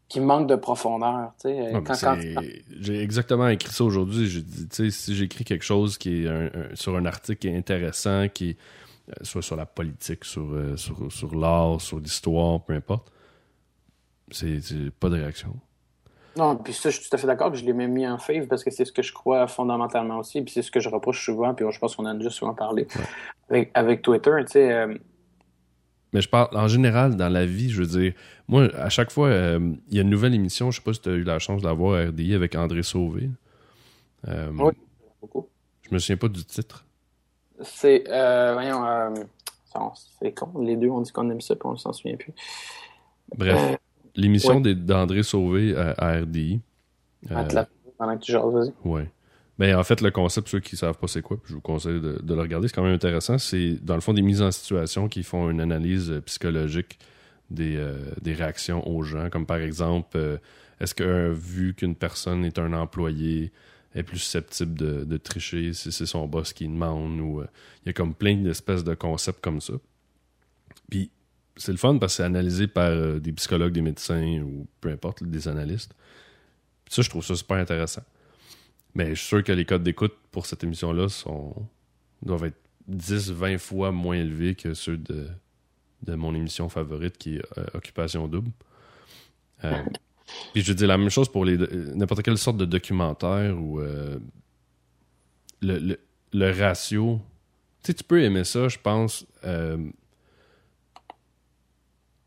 qui manque de profondeur. Tu sais, quand, J'ai exactement écrit ça aujourd'hui. J'ai dit, tu sais, si j'écris quelque chose qui est un, sur un article qui est intéressant, qui soit sur la politique, sur, euh, sur, sur l'art, sur l'histoire, peu importe, c'est pas de réaction. Non, puis ça, je suis tout à fait d'accord. Je l'ai même mis en fave parce que c'est ce que je crois fondamentalement aussi. Puis c'est ce que je reproche souvent. Puis je pense qu'on en a déjà souvent parlé avec, avec, Twitter. Tu sais. Euh, Mais je parle en général dans la vie, je veux dire, moi, à chaque fois, euh, il y a une nouvelle émission, je sais pas si tu as eu la chance de la voir à RDI avec André Sauvé. Euh, oui, beaucoup. Je me souviens pas du titre. C'est, voyons, c'est con. Les deux, on dit qu'on aime ça, puis on s'en souvient plus. Bref. L'émission d'André Sauvé à, RDI. Euh, pendant que tu vas-y. Oui. Mais en fait, le concept, ceux qui ne savent pas c'est quoi, je vous conseille de, le regarder, c'est quand même intéressant. C'est dans le fond des mises en situation qui font une analyse euh, psychologique des, euh, des réactions aux gens, comme par exemple, est-ce que vu qu'une personne est un employé, est plus susceptible de, tricher si c'est son boss qui demande, ou il y a comme plein d'espèces de concepts comme ça. Puis c'est le fun parce que c'est analysé par euh, des psychologues, des médecins ou peu importe, des analystes. ça, je trouve ça super intéressant. Mais je suis sûr que les codes d'écoute pour cette émission-là sont doivent être 10-20 fois moins élevés que ceux de, de mon émission favorite qui est Occupation Double. puis je dire la même chose pour les n'importe quelle sorte de documentaire ou le, le, ratio. Tu sais, tu peux aimer ça, je pense.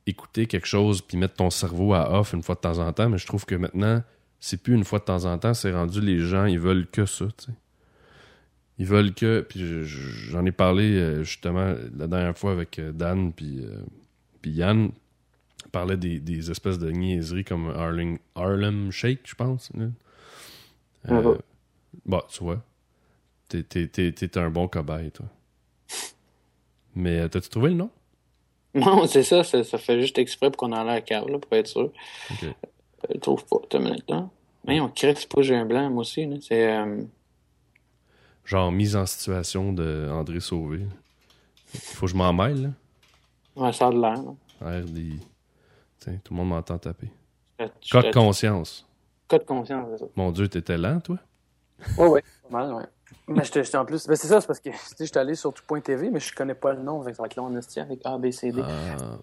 écouter quelque chose puis mettre ton cerveau à off une fois de temps en temps, mais je trouve que maintenant, c'est plus une fois de temps en temps, c'est rendu les gens, ils veulent que ça, tu sais. Ils veulent que. Puis j'en ai parlé euh, justement la dernière fois avec euh, Dan puis, euh, puis Yann. Parlait des, espèces de niaiseries comme Harlem Shake, je pense. Bon, bah, tu vois. T'es un bon cobaye, toi. Mais t'as-tu trouvé le nom? Non, c'est ça, ça, fait juste exprès pour qu'on en l'air cave, là, pour être sûr. Je trouve pas. T'as minute, là. Mais on crée que j'ai un blanc, moi aussi. C'est genre mise en situation de André Sauvé. Il faut que je m'en mêle, là. Ouais, ça a de l'air. Tiens, tout le monde m'entend taper. Code conscience. Code conscience, c'est ça. Mon Dieu, t'étais lent, toi? Ouais, ouais, pas mal, ouais. Mais j'étais en plus. Ben c'est ça, c'est parce que je suis allé sur tout.tv, mais je connais pas le nom. Fait ça va être long avec A, B, C, D. Ah.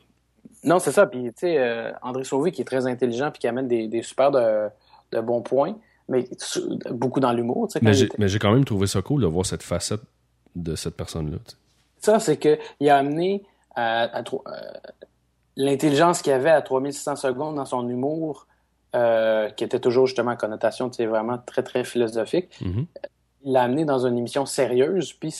Non, c'est ça. Puis, tu sais, euh, André Sauvé, qui est très intelligent puis qui amène des, des super de, de bons points mais beaucoup dans l'humour. Mais j'ai quand même trouvé ça cool de voir cette facette de cette personne-là. Ça, c'est qu'il a amené à, euh, l'intelligence qu'il avait à 3600 secondes dans son humour, euh, qui était toujours justement en connotation vraiment très, très philosophique. Mm-hmm. Il l'a amené dans une émission sérieuse, puis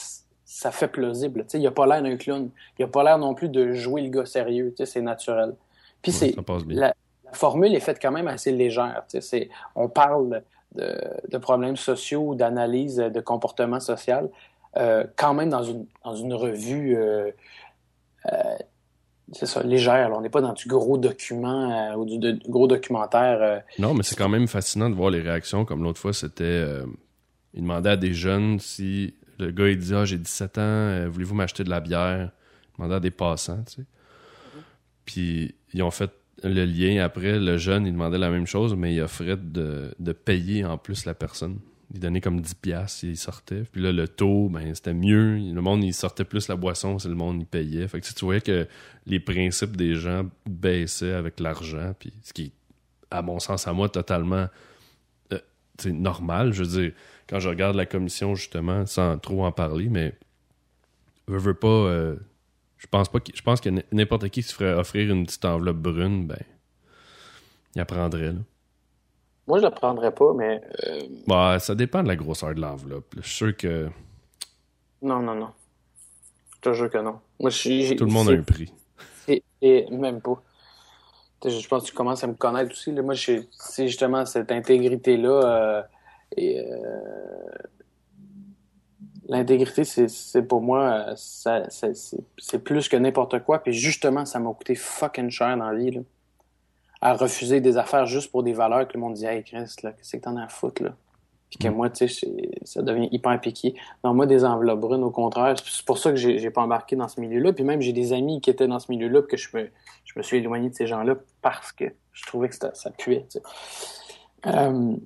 ça fait plausible. il n'a pas l'air d'un clown. Il n'a pas l'air non plus de jouer le gars sérieux. C'est naturel. Puis c'est la, la, formule est faite quand même assez légère. On parle de, problèmes sociaux, d'analyse de comportement social, euh, quand même dans une, dans une revue euh, c'est ça, légère. On n'est pas dans du gros document ou du gros documentaire. Non, mais c'est quand même fascinant de voir les réactions. Comme l'autre fois, c'était. il demandait à des jeunes si le gars il dit Ah, j'ai 17 ans, voulez-vous m'acheter de la bière Il demandait à des passants, tu sais. Puis ils ont fait le lien après, le jeune, il demandait la même chose, mais il offrait de, de payer en plus la personne. Il donnait comme 10 piastres il sortait. Puis là, le taux, ben, c'était mieux. Le monde, il sortait plus la boisson, c'est le monde, il payait. Fait que tu voyais que les principes des gens baissaient avec l'argent. Puis ce qui à mon sens, à moi, totalement euh, normal. Je veux dire, quand je regarde la commission, justement, sans trop en parler, mais je veux pas... Euh, je pense pas que, je pense que n'importe qui se ferait offrir une petite enveloppe brune, ben, il apprendrait. Là. Moi, je la prendrais pas, mais. Euh, bah, ça dépend de la grosseur de l'enveloppe. Je suis sûr que. Non, non, non. Je te jure que non. Moi, je Tout le monde a un prix. Et, même pas. Je pense que tu commences à me connaître aussi. Moi, c'est justement cette intégrité-là. Euh, et, euh, L'intégrité, c'est pour moi, c'est plus que n'importe quoi. Puis justement, ça m'a coûté fucking cher dans la vie. Là, à refuser des affaires juste pour des valeurs que le monde dit Hey Chris, qu'est-ce que t'en as à foutre là? Puis que mm. moi, tu sais, ça devient hyper piqué. Non, moi, des enveloppes brunes, au contraire. C'est pour ça que j'ai pas embarqué dans ce milieu-là. Puis même, j'ai des amis qui étaient dans ce milieu-là, que je me, je me suis éloigné de ces gens-là parce que je trouvais que ça, ça puait. Euh,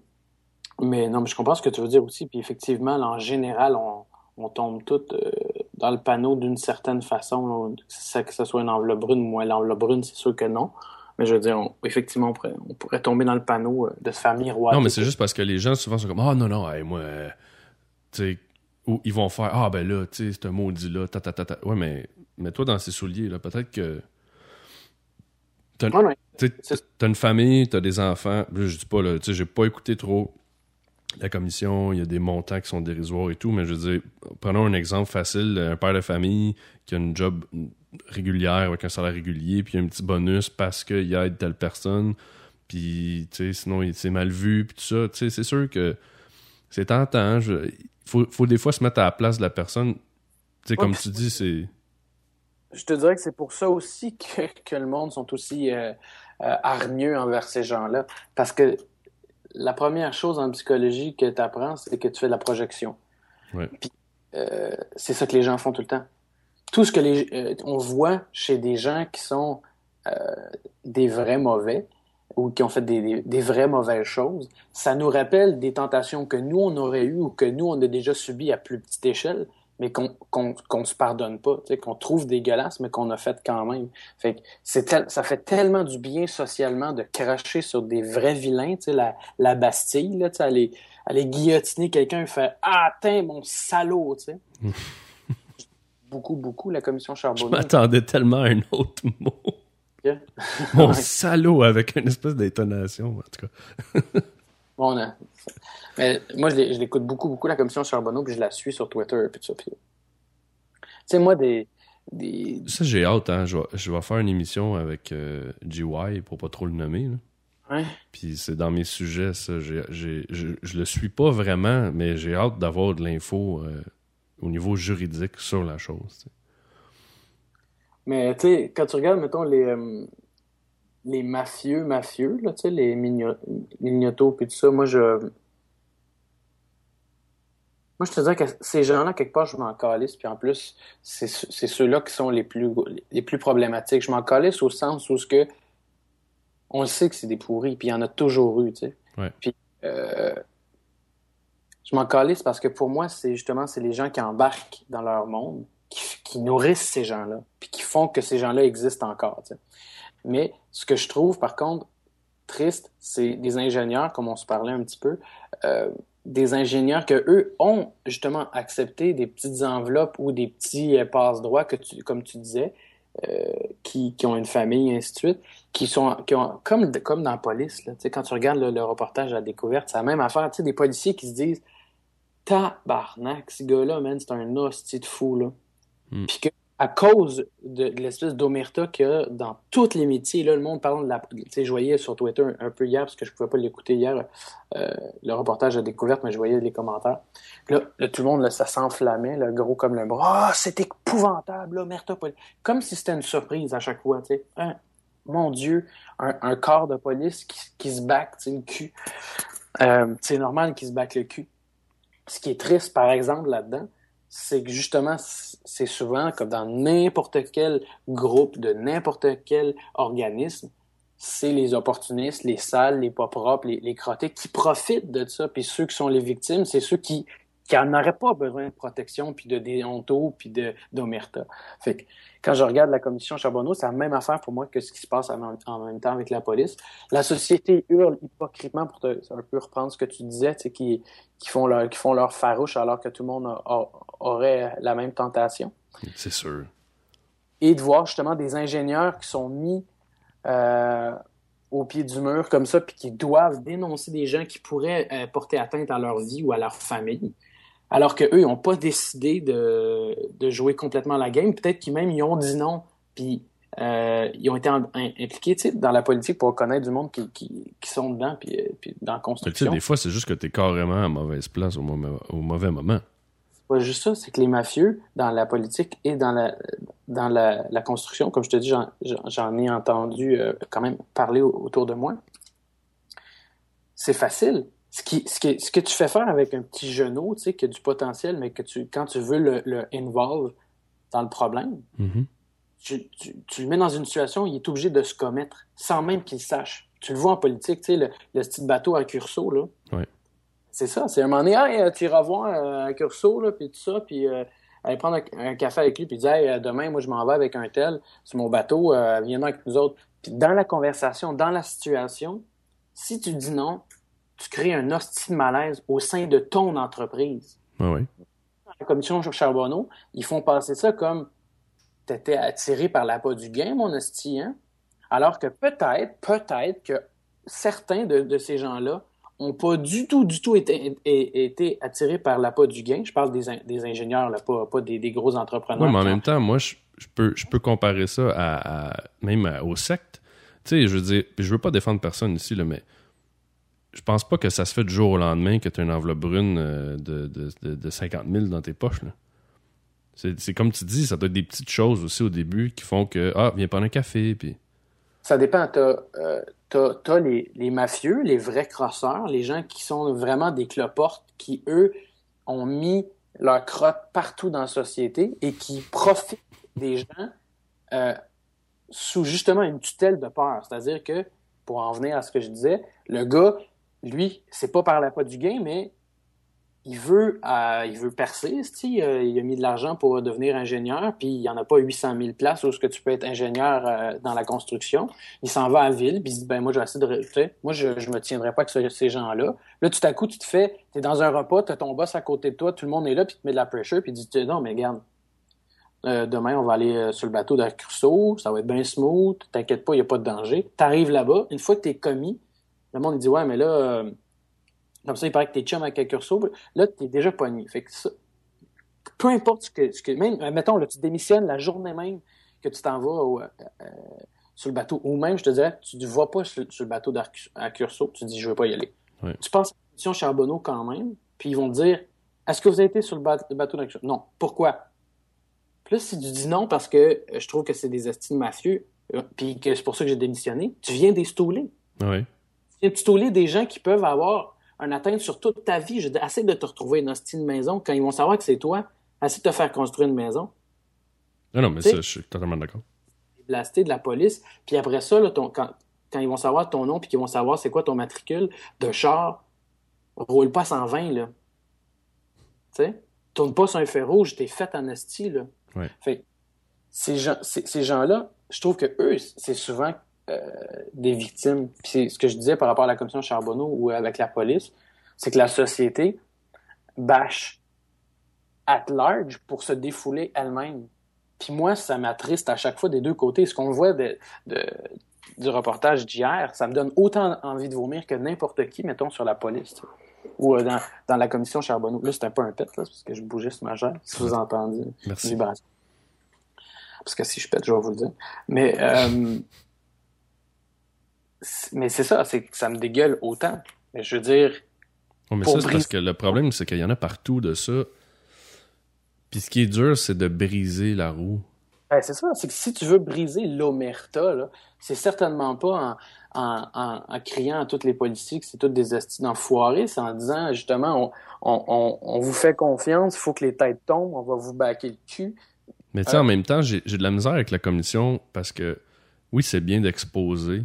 mais non, mais je comprends ce que tu veux dire aussi. Puis effectivement, en général, on, on tombe tout euh, dans le panneau d'une certaine façon, que ce soit une enveloppe brune ou moins l'enveloppe brune, c'est sûr que non. Mais je veux dire, effectivement, on pourrait, tomber dans le panneau euh, de se faire miroiter. Non, mais c'est juste parce que les gens souvent sont comme Ah non, non, moi, euh, tu sais, ou ils vont faire Ah ben là, tu sais, c'est un maudit là, ta ta ta ta. Ouais, mais mets-toi dans ses souliers, là. Peut-être que. T'as as une famille, t'as des enfants. Je dis pas, là, tu sais, j'ai pas écouté trop la commission, il y a des montants qui sont dérisoires et tout, mais je veux dire, prenons un exemple facile, un père de famille qui a une job régulière avec un salaire régulier, puis un petit bonus parce qu'il aide telle personne, puis tu sais, sinon il s'est mal vu, puis tout ça, tu sais, c'est sûr que c'est tentant. Il faut, faut, des fois se mettre à la place de la personne. Tu sais, comme tu dis, c'est... Je te dirais que c'est pour ça aussi que, que le monde sont aussi euh, euh, hargneux envers ces gens-là, parce que la première chose en psychologie que tu apprends, c'est que tu fais de la projection. Euh, c'est ça que les gens font tout le temps. Tout ce que les, euh, on voit chez des gens qui sont euh, des vrais mauvais ou qui ont fait des, des, vraies mauvaises choses, ça nous rappelle des tentations que nous, on aurait eues ou que nous, on a déjà subies à plus petite échelle, mais qu'on qu'on se pardonne pas, qu'on trouve dégueulasse, mais qu'on a fait quand même. Fait c'est ça fait tellement du bien socialement de cracher sur des vrais vilains, la, la Bastille, là, aller, aller guillotiner quelqu'un et faire Ah, tiens, mon salaud, beaucoup, beaucoup, la commission Charbonneau. Je m'attendais tellement à un autre mot. Mon salaud avec une espèce d'intonation, en tout cas. bon. Mais moi, je l'écoute beaucoup, beaucoup, la commission Charbonneau, puis je la suis sur Twitter, puis tout ça. Tu sais, moi, des, des... Ça, j'ai hâte, hein. Je vais, je vais, faire une émission avec euh, GY, pour pas trop le nommer, là. Ouais. Puis c'est dans mes sujets, ça. je, je le suis pas vraiment, mais j'ai hâte d'avoir de l'info euh, au niveau juridique sur la chose. Mais tu sais, quand tu regardes, mettons, les, euh, les mafieux, mafieux, là, tu sais, les mignotos puis tout ça, moi, je. Moi, je te dis que ces gens-là, quelque part, je m'en calisse. Puis en plus, c'est ceux-là qui sont les plus, les plus problématiques. Je m'en calisse au sens où ce que on le sait que c'est des pourris, puis il y en a toujours eu, tu sais. Puis euh, je m'en calisse parce que pour moi, c'est justement c'est les gens qui embarquent dans leur monde, qui, nourrissent ces gens-là, puis qui font que ces gens-là existent encore. Mais ce que je trouve, par contre, triste, c'est des ingénieurs, comme on se parlait un petit peu, euh, des ingénieurs que eux ont justement accepté des petites enveloppes ou des petits euh, passe-droits que tu, comme tu disais, euh, qui, qui, ont une famille et ainsi de suite, qui sont qui ont, comme comme dans la police là, quand tu regardes le, reportage à la découverte, c'est la même affaire, tu sais, des policiers qui se disent tabarnak, ce gars-là, man, c'est un hostie de fou, là. Hmm. Puis que, à cause de, l'espèce d'omerta a dans tous les métiers, là, le monde parle de la. Tu sais, je voyais sur Twitter un, peu hier, parce que je pouvais pas l'écouter hier, euh, le reportage à découverte, mais je voyais les commentaires. là, tout le monde, là, ça s'enflammait, là, gros comme le bras. Ah, c'est épouvantable, l'omerta. Comme si c'était une surprise à chaque fois, tu sais. Hein? mon Dieu, un, corps de police qui, se back, tu sais, le cul. Euh, c'est normal qu'il se back le cul. Ce qui est triste, par exemple, là-dedans, c'est que justement, c'est souvent comme dans n'importe quel groupe de n'importe quel organisme, c'est les opportunistes, les sales, les pas propres, les, les qui profitent de ça. Puis ceux qui sont les victimes, c'est ceux qui qui n'auraient pas besoin de protection, puis de déonto, puis d'omerta. Fait que quand je regarde la commission Charbonneau, c'est la même affaire pour moi que ce qui se passe en, même temps avec la police. La société hurle hypocritement pour te, un peu reprendre ce que tu disais, qui, qui, font leur, qui font leur farouche alors que tout le monde aurait la même tentation. C'est sûr. Et de voir justement des ingénieurs qui sont mis euh, au pied du mur comme ça, puis qui doivent dénoncer des gens qui pourraient euh, porter atteinte à leur vie ou à leur famille alors qu'eux, ils n'ont pas décidé de, jouer complètement la game. Peut-être qu'ils même ils ont dit non, puis euh, ils ont été impliqués dans la politique pour connaître du monde qui, sont dedans, puis, euh, puis dans la construction. des fois, c'est juste que tu es carrément à mauvaise place au, mauvais, moment. C'est pas juste ça, c'est que les mafieux, dans la politique et dans la, dans la, construction, comme je te dis, j'en ai entendu euh, quand même parler autour de moi, c'est facile ce, qui, ce, ce, que tu fais faire avec un petit genou, tu sais, qui a du potentiel, mais que tu, quand tu veux le, le involve dans le problème, mm-hmm. tu, tu, tu, le mets dans une situation où il est obligé de se commettre, sans même qu'il sache. Tu le vois en politique, tu sais, le, le petit bateau à curso, là. Ouais. C'est ça, c'est un moment donné, hey, tu iras voir euh, un curso, là, puis tout ça, puis euh, aller prendre un, café avec lui, puis dire, hey, demain, moi, je m'en vais avec un tel sur mon bateau, euh, viens avec nous autres. Puis dans la conversation, dans la situation, si tu dis non, tu crées un hostile de malaise au sein de ton entreprise. Ah oui. La commission Charbonneau, ils font passer ça comme t'étais attiré par la peau du gain, mon hostie, hein? Alors que peut-être, peut-être que certains de, ces gens-là ont pas du tout, du tout été, été, attirés par la peau du gain. Je parle des, ingénieurs, là, pas, pas des, gros entrepreneurs. Oui, mais en même temps, moi, je, peux, je peux comparer ça à, même aux sectes. Tu sais, je veux dire, je veux pas défendre personne ici, là, mais je pense pas que ça se fait du jour au lendemain que tu as une enveloppe brune euh, de, de, de, 50 000 dans tes poches. C'est comme tu dis, ça doit être des petites choses aussi au début qui font que, ah, viens prendre un café. Puis... Ça dépend. Tu as, euh, les, les, mafieux, les vrais crosseurs, les gens qui sont vraiment des cloportes, qui, eux, ont mis leur crotte partout dans la société et qui profitent des gens euh, sous justement une tutelle de peur. C'est-à-dire que, pour en venir à ce que je disais, le gars, lui, c'est pas par la pas du gain, mais il veut, euh, il percer, il a, il a mis de l'argent pour devenir ingénieur, puis il n'y en a pas 800 000 places où ce que tu peux être ingénieur euh, dans la construction. Il s'en va à ville, puis il dit, ben moi, je vais essayer de... Moi, je ne me tiendrai pas avec ces gens-là. Là, tout à coup, tu te fais, tu es dans un repas, tu as ton boss à côté de toi, tout le monde est là, puis tu te mets de la pressure, puis tu non, mais regarde, euh, demain, on va aller sur le bateau d'Arcurso, ça va être bien smooth, t'inquiète pas, il n'y a pas de danger. Tu arrives là-bas, une fois que tu es commis, le monde il dit, ouais, mais là comme ça, il paraît que t'es chum avec un curso. Là, t'es déjà pogné. Fait que ça, peu importe ce que, ce que même, mettons, là, tu démissionnes la journée même que tu t'en vas euh, euh, sur le bateau, ou même, je te dirais, tu ne vas pas sur, le bateau à Curso, tu dis, je ne veux pas y aller. Tu penses à la mission Charbonneau quand même, puis ils vont te dire, est-ce que vous avez été sur le bateau? Non. Pourquoi? Plus si tu dis non parce que euh, je trouve que c'est des estimes mafieux, puis que c'est pour ça que j'ai démissionné, tu viens des stouler. Oui. Tu stouler des gens qui peuvent avoir un atteinte sur toute ta vie. Essaie de te retrouver une hostie de maison quand ils vont savoir que c'est toi. Essaie de te faire construire une maison. Non, non, mais ça, je suis totalement d'accord. Blasté de la police. Puis après ça, là, ton, quand, quand, ils vont savoir ton nom puis qu'ils vont savoir c'est quoi ton matricule de char, roule pas 120, là. Tu sais? Tourne pas sur un fer rouge, t'es fait en esti, là. Ouais. Fait ces gens, ces gens-là, je trouve que eux, c'est souvent euh, des victimes. Puis ce que je disais par rapport à la commission Charbonneau ou avec la police, c'est que la société bâche at large pour se défouler elle-même. Puis moi, ça m'attriste à chaque fois des deux côtés. Ce qu'on voit de, du reportage d'hier, ça me donne autant envie de vomir que n'importe qui, mettons, sur la police. Ou euh, dans, dans, la commission Charbonneau. Là, c'était pas un pet, là, parce que je bougeais sur ma chaise, si vous entendez. Merci. Parce que si je pète, je vais vous le dire. Mais euh, mais c'est ça, c'est que ça me dégueule autant. Mais je veux dire. mais ça, c'est parce que le problème, c'est qu'il y en a partout de ça. Puis ce qui est dur, c'est de briser la roue. Ben, c'est ça, c'est que si tu veux briser l'omerta, c'est certainement pas en, criant à tous les policiers que c'est toutes des astuces d'enfoirés, c'est en disant justement, on, vous fait confiance, il faut que les têtes tombent, on va vous baquer le cul. Mais tu sais, en euh, même temps, j'ai de la misère avec la commission parce que oui, c'est bien d'exposer,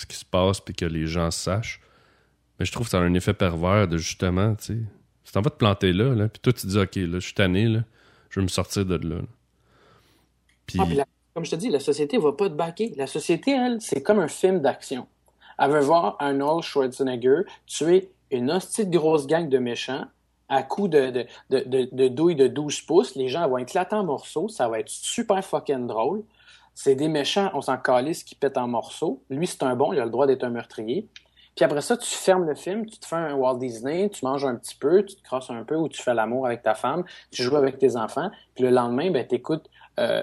ce qui se passe puis que les gens sachent. Mais je trouve que ça a un effet pervers de justement, tu sais. Si t'en vas te planter là, là puis toi tu dis, OK, là, je suis tanné, là, je vais me sortir de là. Puis... Ah, comme je te dis, la société va pas te baquer. La société, elle, c'est comme un film d'action. Elle veut voir Arnold Schwarzenegger tuer une hostie de grosse gang de méchants à coups de, de, de, de, douille de 12 pouces. Les gens vont éclater en morceaux. Ça va être super fucking drôle. C'est des méchants, on s'en calisse, qui pètent en morceaux. Lui, c'est un bon, il a le droit d'être un meurtrier. Puis après ça, tu fermes le film, tu te fais un Walt Disney, tu manges un petit peu, tu te crosses un peu ou tu fais l'amour avec ta femme, tu joues avec tes enfants. Puis le lendemain, ben, tu écoutes euh,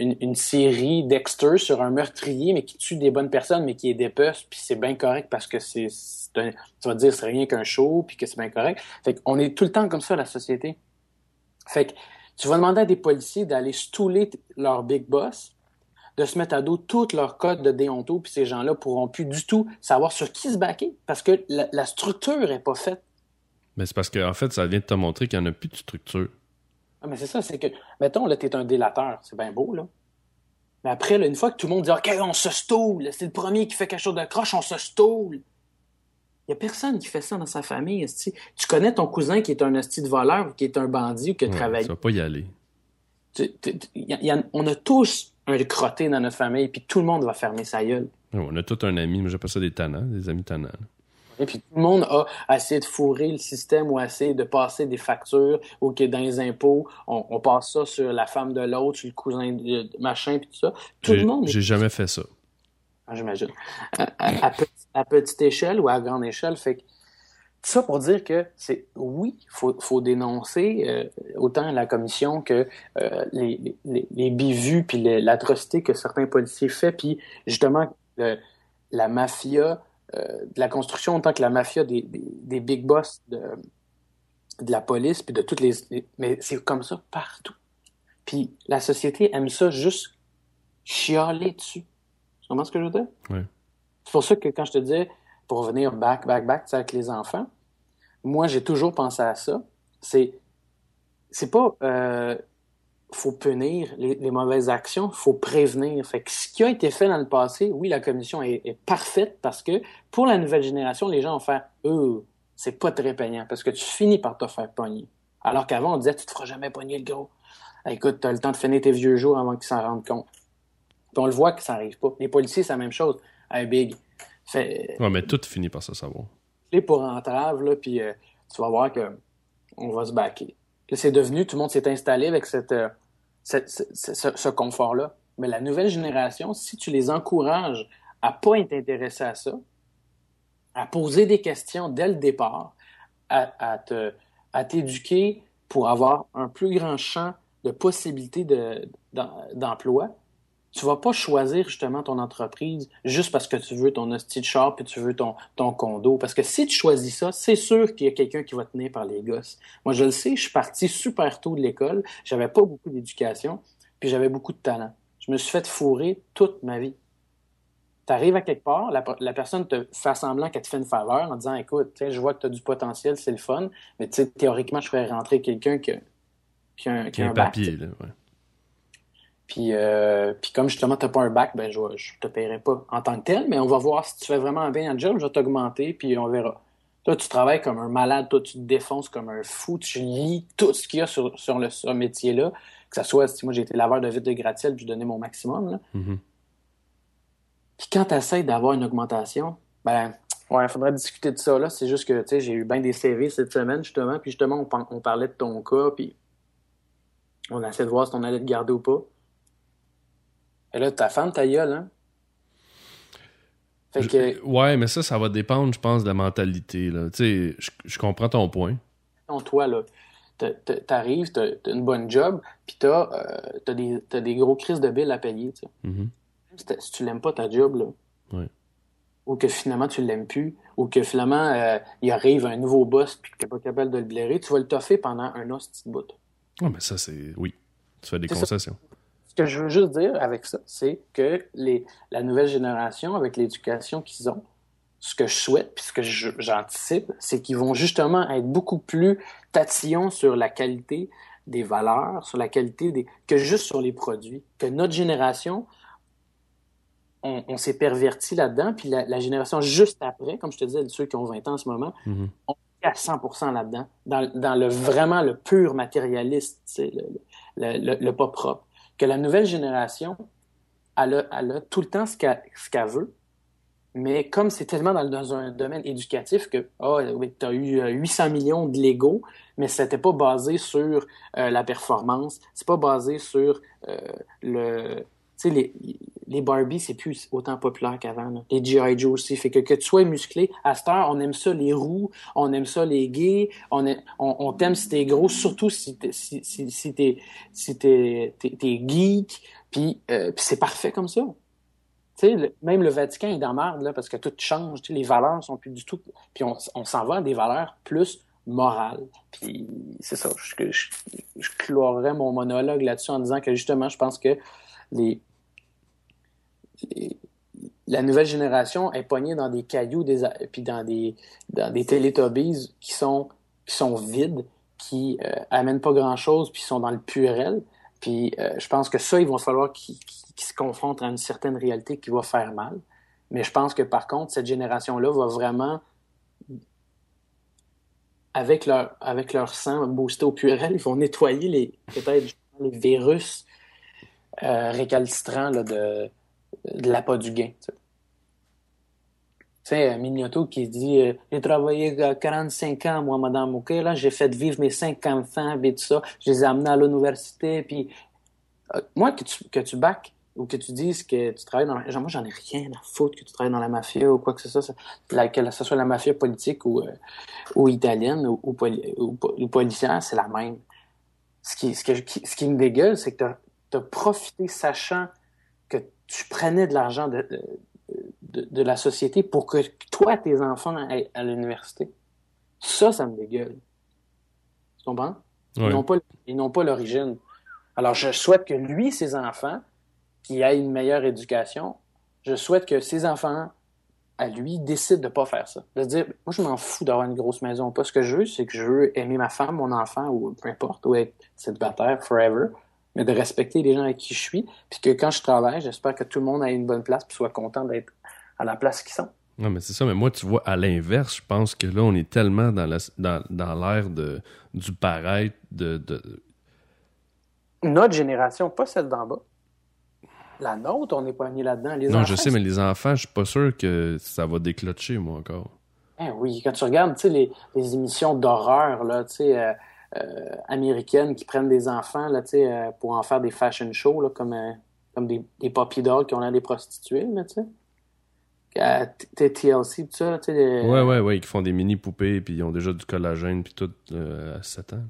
une, série Dexter sur un meurtrier, mais qui tue des bonnes personnes, mais qui est dépeuse, puis c'est bien correct parce que c'est, tu vas dire c'est rien qu'un show, puis que c'est bien correct. Fait qu'on est tout le temps comme ça, la société. Fait que tu vas demander à des policiers d'aller stouler leur big boss, de se mettre à dos toutes leurs codes de déonto, puis ces gens-là pourront plus du tout savoir sur qui se baquer parce que la, structure est pas faite. Mais c'est parce qu'en en fait, ça vient de te montrer qu'il n'y en a plus de structure. Ah, mais c'est ça, c'est que, mettons, là, t'es un délateur, c'est bien beau, là. Mais après, là, une fois que tout le monde dit, OK, on se stoule, c'est le premier qui fait quelque chose de croche, on se stoule. Il n'y a personne qui fait ça dans sa famille. Tu connais ton cousin qui est un hostie de voleur ou qui est un bandit ou qui a travaillé? Ça va pas y aller. on a tous un crotté dans notre famille, puis tout le monde va fermer sa gueule. on a tout un ami, moi j'appelle ça des tannants, des amis tannants. Et puis tout le monde a essayé de fourrer le système ou essayé de passer des factures ou que dans les impôts, on, passe ça sur la femme de l'autre, sur le cousin de machin, puis tout ça. Tout le monde. J'ai jamais fait ça. Ah, j'imagine. À, petite échelle ou à grande échelle, fait que ça pour dire que c'est oui, il faut, dénoncer euh, autant la commission que euh, les, les, les, bivus puis l'atrocité que certains policiers font, puis justement la mafia euh, de la construction autant que la mafia des, des, big boss de, de, la police puis de toutes les, mais c'est comme ça partout. Puis la société aime ça juste chialer dessus. Tu comprends ce que je veux dire? Oui. C'est pour ça que quand je te disais pour revenir back, back, back avec les enfants, moi, j'ai toujours pensé à ça. C'est, c'est pas, euh, faut punir les, mauvaises actions, faut prévenir. Fait que ce qui a été fait dans le passé, oui, la commission est, parfaite parce que pour la nouvelle génération, les gens vont faire, euh, c'est pas très payant parce que tu finis par te faire pogner. Alors qu'avant, on disait, tu te feras jamais pogner le gros. Écoute, tu as le temps de finir tes vieux jours avant qu'ils s'en rendent compte. Puis on le voit que ça n'arrive pas. Les policiers, c'est la même chose. Hey, Big. Fait... Ouais, mais tout finit par se savoir. Les pour entrave, là, puis euh, tu vas voir que on va se baquer. C'est devenu, tout le monde s'est installé avec cette, euh, cette ce, ce confort-là. Mais la nouvelle génération, si tu les encourages à pas être intéressés à ça, à poser des questions dès le départ, à, à te, à t'éduquer pour avoir un plus grand champ de possibilités de, d'emploi, tu vas pas choisir justement ton entreprise juste parce que tu veux ton hostie de char puis tu veux ton, ton condo. Parce que si tu choisis ça, c'est sûr qu'il y a quelqu'un qui va te tenir par les gosses. Moi, je le sais, je suis parti super tôt de l'école, j'avais pas beaucoup d'éducation, puis j'avais beaucoup de talent. Je me suis fait fourrer toute ma vie. Tu arrives à quelque part, la, personne te fait semblant qu'elle te fait une faveur en disant Écoute, je vois que tu as du potentiel, c'est le fun, mais théoriquement, je ferais rentrer quelqu'un qui, qui, a, qui, a un, papier. Là, ouais. Puis, euh, puis comme justement, tu n'as pas un bac, ben, je ne te paierai pas en tant que tel, mais on va voir si tu fais vraiment un bien job, je vais t'augmenter, puis on verra. Toi, tu travailles comme un malade, toi, tu te défonces comme un fou, tu lis tout ce qu'il y a sur, sur le, ce métier-là, que ce soit, si moi j'ai été laveur de vitre de gratte-ciel, puis je donnais mon maximum, là. Mm-hmm. Puis quand tu essaies d'avoir une augmentation, ben, ouais, il faudrait discuter de ça. Là. C'est juste que, tu sais, j'ai eu bien des CV cette semaine, justement. Puis justement, on, parlait de ton cas, puis on a essayé de voir si on allait te garder ou pas. Et là, ta femme, ta gueule, hein? Fait que... Ouais, mais ça, ça va dépendre, je pense, de la mentalité. Là. Tu sais, je, comprends ton point. Toi, là, t'arrives, t'as une bonne job, puis t'as euh, des, des gros crises de billes à payer, tu sais. Mm-hmm si tu l'aimes pas ta job, là, ou que finalement tu l'aimes plus, ou que finalement euh, il arrive un nouveau boss puis que tu n'es pas capable de le blairer, tu vas le toffer pendant un an, petit bout. Ah, mais ça, c'est. Oui. Tu fais des concessions. Ce que je veux juste dire avec ça, c'est que les, la nouvelle génération, avec l'éducation qu'ils ont, ce que je souhaite, puis ce que j'anticipe, c'est qu'ils vont justement être beaucoup plus tatillons sur la qualité des valeurs, sur la qualité des. que juste sur les produits. Que notre génération on, s'est perverti là-dedans, puis la, génération juste après, comme je te disais, ceux qui ont 20 ans en ce moment, mm-hmm. on est à 100% là-dedans, dans, le vraiment le pur matérialiste, le, le, pas propre. Que la nouvelle génération, elle a, tout le temps ce qu'elle veut, mais comme c'est tellement dans, un domaine éducatif que oh, tu as eu 800 euh, millions de Lego, mais c'était pas basé sur euh, la performance, c'est pas basé sur euh, le les, les Barbie, c'est plus autant populaire qu'avant. Les G.I. Joe aussi. Fait que, que tu sois musclé, à cette heure, on aime ça les roues, on aime ça les gays, on, on, t'aime si t'es gros, surtout si t'es si, si, t'es t'es, geek, puis, euh, puis c'est parfait comme ça. Sais, même le Vatican est dans merde, là, parce que tout change, les valeurs sont plus du tout... Puis on, on s'en va à des valeurs plus morales. Puis c'est ça, je, je, mon monologue là-dessus en disant que justement, je pense que les, la nouvelle génération est pognée dans des cailloux puis dans des, dans des qui sont, vides, qui euh, amènent pas grand-chose, puis sont dans le purel. Puis euh, je pense que ça, il va falloir qu'ils se confrontent à une certaine réalité qui va faire mal. Mais je pense que par contre, cette génération-là va vraiment, avec leur, avec leur sang boosté au purel, ils vont nettoyer les peut-être les virus euh, récalcitrants là, de, de l'appât du gain. Tu sais, Mignoto qui dit euh, J'ai travaillé 45 ans, moi, Madame OK, là, j'ai fait vivre mes cinq enfants, et tout ça. Je les ai amenés à l'université, puis. Euh, moi, que tu, que tu back ou que tu dises que tu travailles dans la... Genre, moi, j'en ai rien à foutre que tu travailles dans la mafia ou quoi que ce soit, que ce soit la mafia politique ou, euh, ou italienne ou, ou, policière, c'est la même. Ce qui, ce, ce qui me dégueule, c'est que tu as profité sachant tu prenais de l'argent de, de, la société pour que toi, tes enfants aillent à l'université. Ça, ça me dégueule. Tu comprends? Ils n'ont pas, l'origine. Alors, je souhaite que lui, ses enfants, qui aient une meilleure éducation, je souhaite que ses enfants, à lui, décident de ne pas faire ça. De dire, moi, je m'en fous d'avoir une grosse maison. Pas ce que je veux, c'est que je veux aimer ma femme, mon enfant, ou peu importe, ou être célibataire forever mais de respecter les gens avec qui je suis, puis que quand je travaille, j'espère que tout le monde a une bonne place, puis soit content d'être à la place qu'ils sont. Non, mais c'est ça, mais moi, tu vois, à l'inverse, je pense que là, on est tellement dans l'ère dans, dans de, du paraître, de, de, Notre génération, pas celle d'en bas. La nôtre, on est poigné là-dedans. non, je sais, mais les enfants, je suis pas sûr que ça va déclencher, moi, encore. Eh oui, quand tu regardes les, les émissions d'horreur là, euh, euh, américaines qui prennent des enfants là, euh, pour en faire des fashion shows, là, comme, euh, comme des, des poppy dogs qui ont l'air des prostituées, là. TLC, tout ça, tu sais. Ouais, ouais, ouais, qui font des mini-poupées, puis ils ont déjà du collagène, puis tout à 7 ans.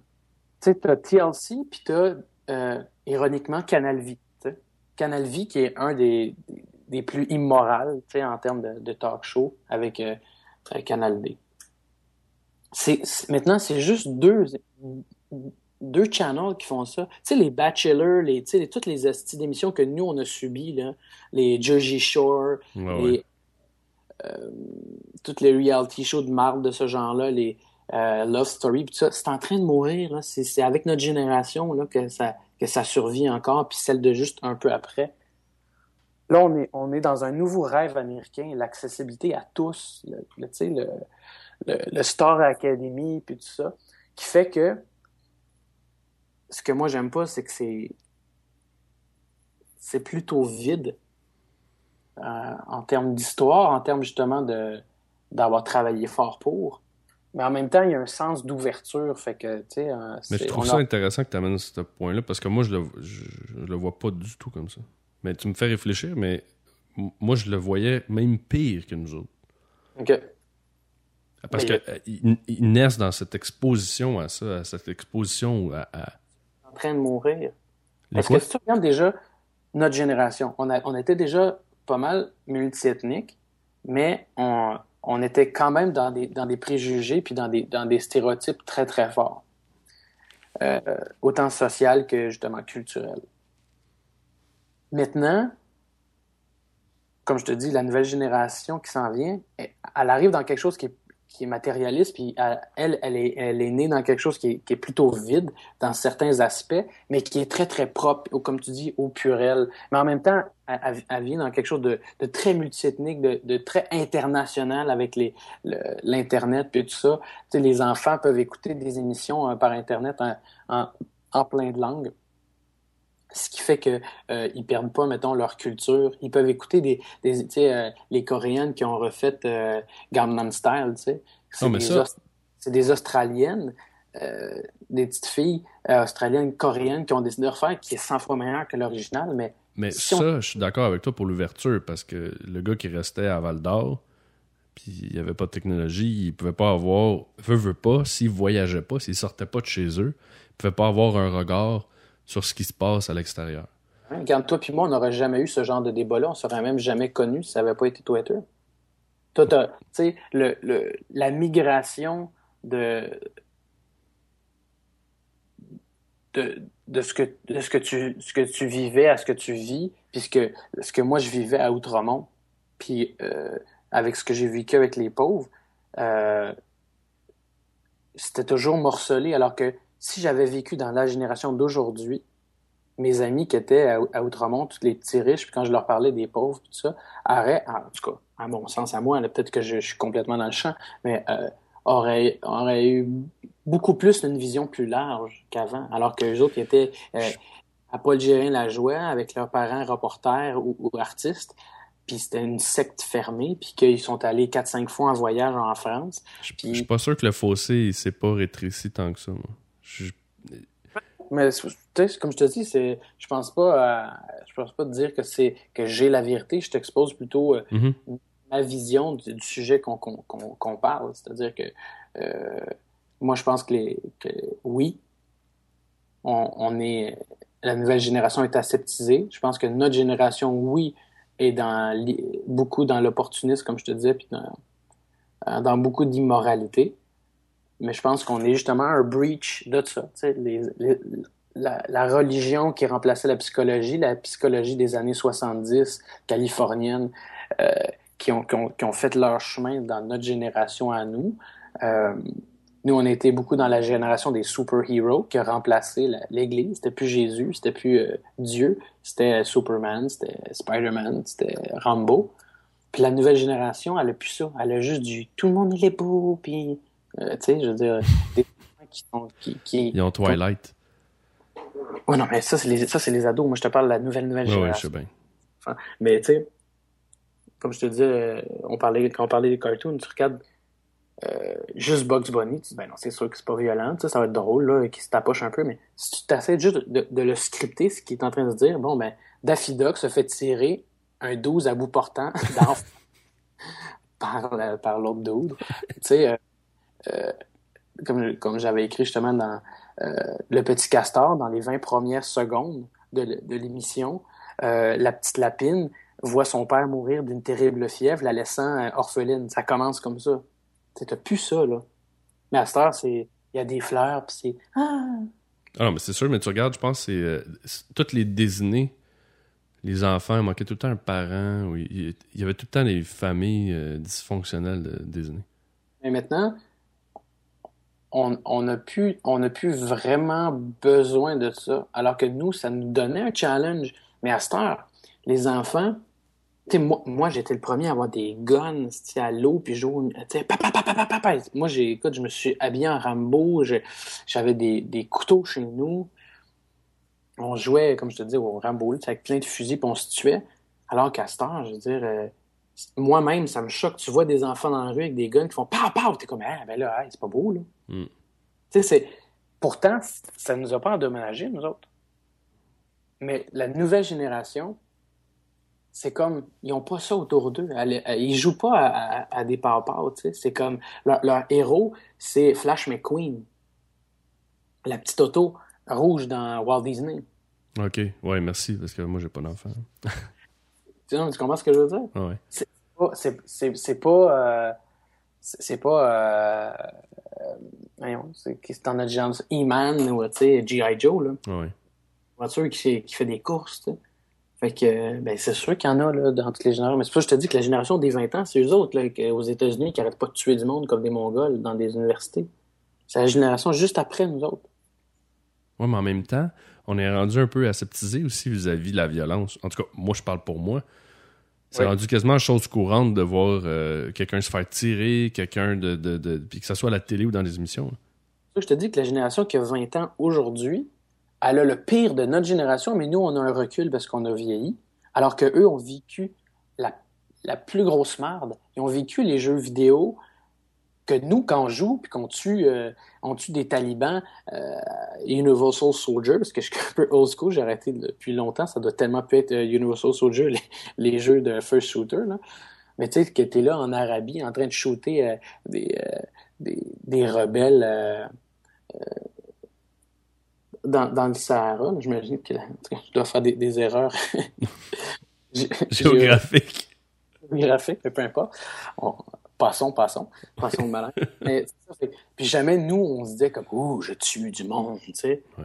Tu sais, t'as TLC, puis t'as, ironiquement, Canal V. Canal V, qui est un des, des plus immorales, tu sais, en termes de, de talk show, avec Canal D. C'est, maintenant, c'est juste deux, deux channels qui font ça. Tu sais, les Bachelors, les, tu sais, toutes les d'émissions que nous, on a subies, là, les Jersey Shore, les, euh, toutes les reality shows de marde de ce genre-là, les euh, Love Story, tout ça, c'est en train de mourir. Là. C'est, c'est avec notre génération là, que, ça, que ça survit encore, puis celle de juste un peu après. Là, on est, on est dans un nouveau rêve américain, l'accessibilité à tous, le, le, le, le, Star Academy, puis tout ça, qui fait que ce que moi j'aime pas, c'est que c'est c'est plutôt vide euh, en termes d'histoire, en termes justement de d'avoir travaillé fort pour. Mais en même temps, il y a un sens d'ouverture, fait que, tu sais... Euh, mais je trouve ça intéressant que tu amènes ce point-là, parce que moi, je le, je le vois pas du tout comme ça. Mais tu me fais réfléchir, mais moi, je le voyais même pire que nous autres. OK. Parce qu'ils naissent dans cette exposition à ça, à cette exposition à. En train de mourir. Parce que si tu regardes déjà notre génération, on, a, on était déjà pas mal multiethnique, mais on, on, était quand même dans des, dans des préjugés puis dans des, dans des stéréotypes très, très forts. Euh, autant social que justement culturel. Maintenant, comme je te dis, la nouvelle génération qui s'en vient, elle arrive dans quelque chose qui est, qui est matérialiste, puis elle, elle est, elle est née dans quelque chose qui est, qui est, plutôt vide dans certains aspects, mais qui est très, très propre, comme tu dis, au purel. Mais en même temps, elle, elle vient dans quelque chose de, de très multiethnique, de, de, très international avec les, l'Internet, puis tout ça. Tu sais, les enfants peuvent écouter des émissions euh, par Internet en, en, en plein de langues ce qui fait que euh, ils perdent pas mettons leur culture. Ils peuvent écouter des, euh, les coréennes qui ont refait euh, Gangnam Style tu sais. C'est des, australiennes euh, des petites filles euh, australiennes coréennes qui ont décidé de refaire qui est 100 fois meilleur que l'original mais mais ça je suis d'accord avec toi pour l'ouverture parce que le gars qui restait à Val d'Or puis il n'y avait pas de technologie il pouvait pas avoir veut veut pas s'il voyageait pas s'il sortait pas de chez eux il pouvait pas avoir un regard sur ce qui se passe à l'extérieur. Regarde, toi puis moi, on n'aurait jamais eu ce genre de débat-là. On serait même jamais connu si ça n'avait pas été Twitter. Toi, tu sais, le, le, la migration de, de, de, ce que, de ce, que tu, ce que tu vivais à ce que tu vis, puisque ce que moi je vivais à Outremont, puis euh, avec ce que j'ai vécu avec les pauvres, euh, c'était toujours morcelé, alors que si j'avais vécu dans la génération d'aujourd'hui, mes amis qui étaient à, Outremont, tous les petits riches, puis quand je leur parlais des pauvres, tout ça, auraient, en tout cas, à mon sens, à moi, peut-être que je, suis complètement dans le champ, mais euh, auraient, auraient eu beaucoup plus une vision plus large qu'avant, alors que les autres qui étaient euh, à Paul Gérin la joie avec leurs parents reporters ou, artistes, puis c'était une secte fermée, puis qu'ils sont allés 4-5 fois en voyage en France. Je, ne suis pas sûr que le fossé, s'est pas rétréci tant que ça. Moi. Mais comme je te dis, c'est, je pense pas, je pense pas dire que c'est que j'ai la vérité. Je t'expose plutôt euh, mm-hmm. ma vision du, sujet qu'on, parle. C'est-à-dire que euh, moi, je pense que, les, oui, on, est la nouvelle génération est aseptisée. Je pense que notre génération, oui, est dans beaucoup dans l'opportunisme, comme je te disais, puis dans, dans beaucoup d'immoralité mais je pense qu'on est justement un breach de ça. Les, la, la, religion qui remplaçait la psychologie, la psychologie des années 70 californienne, euh, qui, ont, qui, ont, qui, ont, fait leur chemin dans notre génération à nous. Euh, nous, on était beaucoup dans la génération des super-héros qui a remplacé l'Église. C'était plus Jésus, c'était plus euh, Dieu, c'était Superman, c'était Spider-Man, c'était Rambo. Puis la nouvelle génération, elle a plus ça. Elle a juste du tout le monde il est beau, puis euh, tu sais, je veux dire, des qui sont. Qui, qui, Ils ont Twilight. Ouais, non, mais ça, c'est les, ça, c'est les ados. Moi, je te parle de la nouvelle, nouvelle Ouais, ouais, je génération. sais bien. Enfin, mais tu sais, comme je te disais, euh, on parlait, quand on parlait des cartoons, tu regardes euh, juste Bugs Bunny, tu dis, ben non, c'est sûr que c'est pas violent, ça va être drôle, là, qui se tapoche un peu, mais si tu t'essaies juste de, de le scripter, ce qu'il est en train de dire, bon, ben, Daffy Duck se fait tirer un 12 à bout portant par, par l'autre dude. Tu sais, euh, comme, comme j'avais écrit justement dans euh, Le Petit Castor, dans les 20 premières secondes de, l'émission, euh, la petite lapine voit son père mourir d'une terrible fièvre, la laissant euh, orpheline. Ça commence comme ça. T'as plus ça, là. Mais à cette heure, c'est... Il y a des fleurs, puis c'est... Ah! Ah mais c'est sûr, mais tu regardes, je pense, c'est euh, toutes les Disney, les enfants, il manquait tout le temps un parent. ou il, il y avait tout le temps des familles euh, dysfonctionnelles de Disney. Mais maintenant, on on n'a plus, on a plus vraiment besoin de ça. Alors que nous, ça nous donnait un challenge. Mais à cette heure, les enfants, moi, moi j'étais le premier à avoir des guns à l'eau, puis jouer, papa, papa, papa. Moi, j'ai, écoute, je me suis habillé en Rambo, j'avais des, couteaux chez nous. On jouait, comme je te dis, au Rambo, avec plein de fusils, puis on se tuait. Alors qu'à cette heure, je veux dire, euh, moi-même, ça me choque. Tu vois des enfants dans la rue avec des guns qui font pow, pow. T'es comme, ah, ben là, hey, c'est pas beau, là. Mm. Tu sais, c'est. Pourtant, ça nous a pas endommagé, nous autres. Mais la nouvelle génération, c'est comme, ils ont pas ça autour d'eux. Ils jouent pas à, à- à des tu sais. C'est comme, leur, leur héros, c'est Flash McQueen. La petite auto rouge dans Walt Disney. Ok, ouais, merci, parce que moi, j'ai pas d'enfant. Tu, comprends ce que je veux dire? Ouais. c'est pas euh, c'est pas euh, euh, voyons, c'est en a déjà E-Man ou G.I. Joe là voiture qui fait, qui fait des courses fait que ben c'est sûr qu'il y en a là dans toutes les générations mais c'est pour ça que je te dis que la génération des 20 ans c'est eux autres là, aux États-Unis qui arrêtent pas de tuer du monde comme des Mongols dans des universités c'est la génération juste après nous autres Ouais, mais en même temps, on est rendu un peu aseptisé aussi vis-à-vis de la violence. En tout cas, moi, je parle pour moi. C'est Oui. rendu quasiment chose courante de voir euh, quelqu'un se faire tirer, quelqu'un de, de, de- Puis que ce soit à la télé ou dans les émissions. je te dis que la génération qui a 20 ans aujourd'hui, elle a le pire de notre génération, mais nous, on a un recul parce qu'on a vieilli, alors que eux ont vécu la, la plus grosse merde. Ils ont vécu les jeux vidéo que nous, quand on joue, puis qu'on tue, euh, on tue des talibans, euh, Universal Soldier, parce que je suis un peu old school, j'ai arrêté depuis longtemps, ça doit tellement plus être euh, Universal Soldier, les, les jeux de first shooter, là. Mais tu sais, que t'es là en Arabie, en train de shooter des, des, des rebelles dans, dans le Sahara. J'imagine que je dois faire des, des erreurs Gé- Géographique. géographiques, mais peu importe. On- passons, passons. Passons le malin. Mais ça, fait- Puis jamais nous, on se disait comme « Ouh, je tue du monde », tu sais. Ouais.